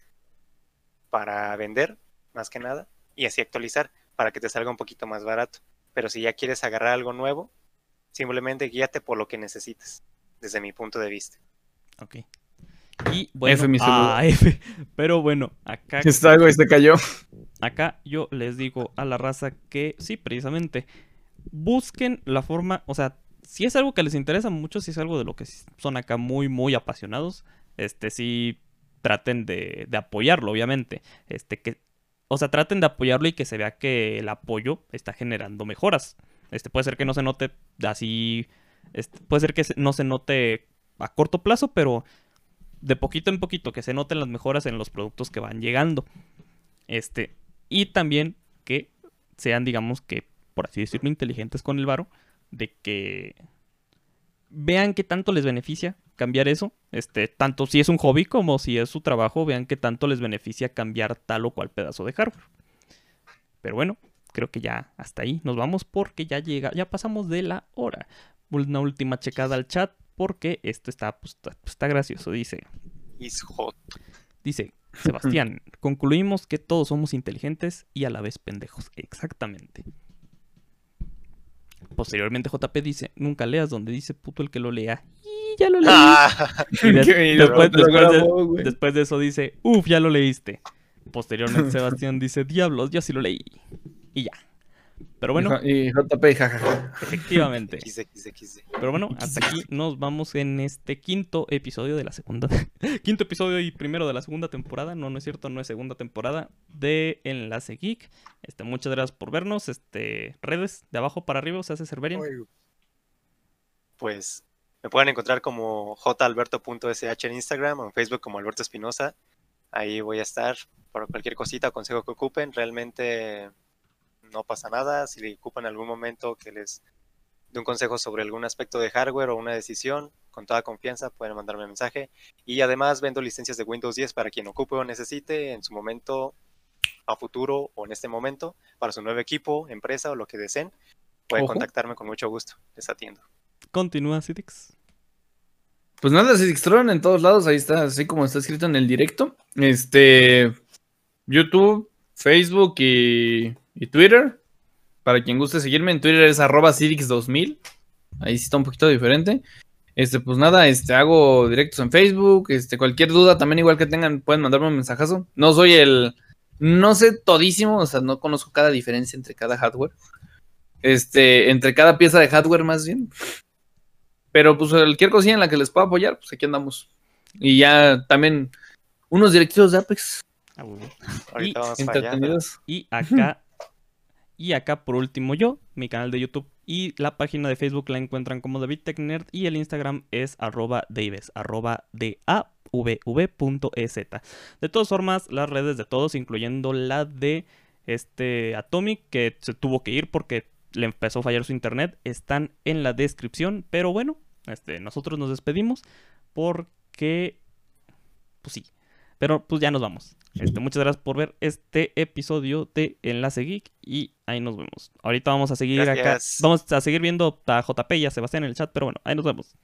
para vender, más que nada, y así actualizar para que te salga un poquito más barato. Pero si ya quieres agarrar algo nuevo, simplemente guíate por lo que necesites, desde mi punto de vista. Ok. Y bueno, F, mi saludo. ah, F. Pero bueno, acá, Está, güey, se cayó. acá yo les digo a la raza que sí, precisamente, busquen la forma, o sea, si es algo que les interesa mucho, si es algo de lo que son acá muy, muy apasionados, este sí traten de, de apoyarlo, obviamente. Este que, o sea, traten de apoyarlo y que se vea que el apoyo está generando mejoras. Este puede ser que no se note así, este, puede ser que no se note a corto plazo, pero de poquito en poquito que se noten las mejoras en los productos que van llegando. Este, y también que sean, digamos que, por así decirlo, inteligentes con el varo, de que vean qué tanto les beneficia cambiar eso, este, tanto si es un hobby como si es su trabajo, vean qué tanto les beneficia cambiar tal o cual pedazo de hardware. Pero bueno, creo que ya hasta ahí nos vamos porque ya llega, ya pasamos de la hora. Una última checada al chat porque esto está, pues, está, pues, está gracioso, dice. Is hot. Dice, Sebastián, concluimos que todos somos inteligentes y a la vez pendejos. Exactamente. Posteriormente JP dice, nunca leas donde dice puto el que lo lea. Y ya lo leí. Ah, Y des- después, de, grabó, después de eso dice, uff, ya lo leíste. Posteriormente Sebastián dice, diablos, yo sí lo leí. Y ya. Pero bueno, Y JP, jajaja. efectivamente. Pero bueno, hasta aquí nos vamos en este quinto episodio de la segunda. quinto episodio y primero de la segunda temporada. No, no es cierto, no es segunda temporada de Enlace Geek. Este, muchas gracias por vernos. Este, redes de abajo para arriba, se hace Cerberian. Pues me pueden encontrar como jalberto.sh en Instagram o en Facebook como Alberto Espinosa. Ahí voy a estar por cualquier cosita o consejo que ocupen. Realmente no pasa nada. Si le ocupan en algún momento que les dé un consejo sobre algún aspecto de hardware o una decisión, con toda confianza pueden mandarme un mensaje. Y además vendo licencias de Windows 10 para quien ocupe o necesite en su momento, a futuro o en este momento, para su nuevo equipo, empresa o lo que deseen. Pueden Ojo. contactarme con mucho gusto. Les atiendo. Continúa, Citix. Pues nada, Sixtron en todos lados, ahí está, así como está escrito en el directo. Este, YouTube, Facebook y, y Twitter. Para quien guste seguirme, en Twitter es arroba Cidix2000. Ahí sí está un poquito diferente. Este, pues nada, este, hago directos en Facebook. Este, cualquier duda también igual que tengan, pueden mandarme un mensajazo. No soy el, no sé todísimo, o sea, no conozco cada diferencia entre cada hardware. Este, entre cada pieza de hardware más bien. Pero pues cualquier cosilla en la que les pueda apoyar, pues aquí andamos. Y ya también unos directos de Apex Ah, allá. entretenidos. Y acá, y acá por último yo, mi canal de YouTube y la página de Facebook la encuentran como David Tech Nerd y el Instagram es arroba Daves, arroba D-A-V-V.ez. De todas formas, las redes de todos, incluyendo la de este Atomic, que se tuvo que ir porque le empezó a fallar su internet, están en la descripción. Pero bueno, este, nosotros nos despedimos porque, pues sí, pero pues ya nos vamos. Este, muchas gracias por ver este episodio de Enlace Geek y ahí nos vemos. Ahorita vamos a seguir acá. Vamos a seguir viendo a JP y a Sebastián en el chat, pero bueno, ahí nos vemos.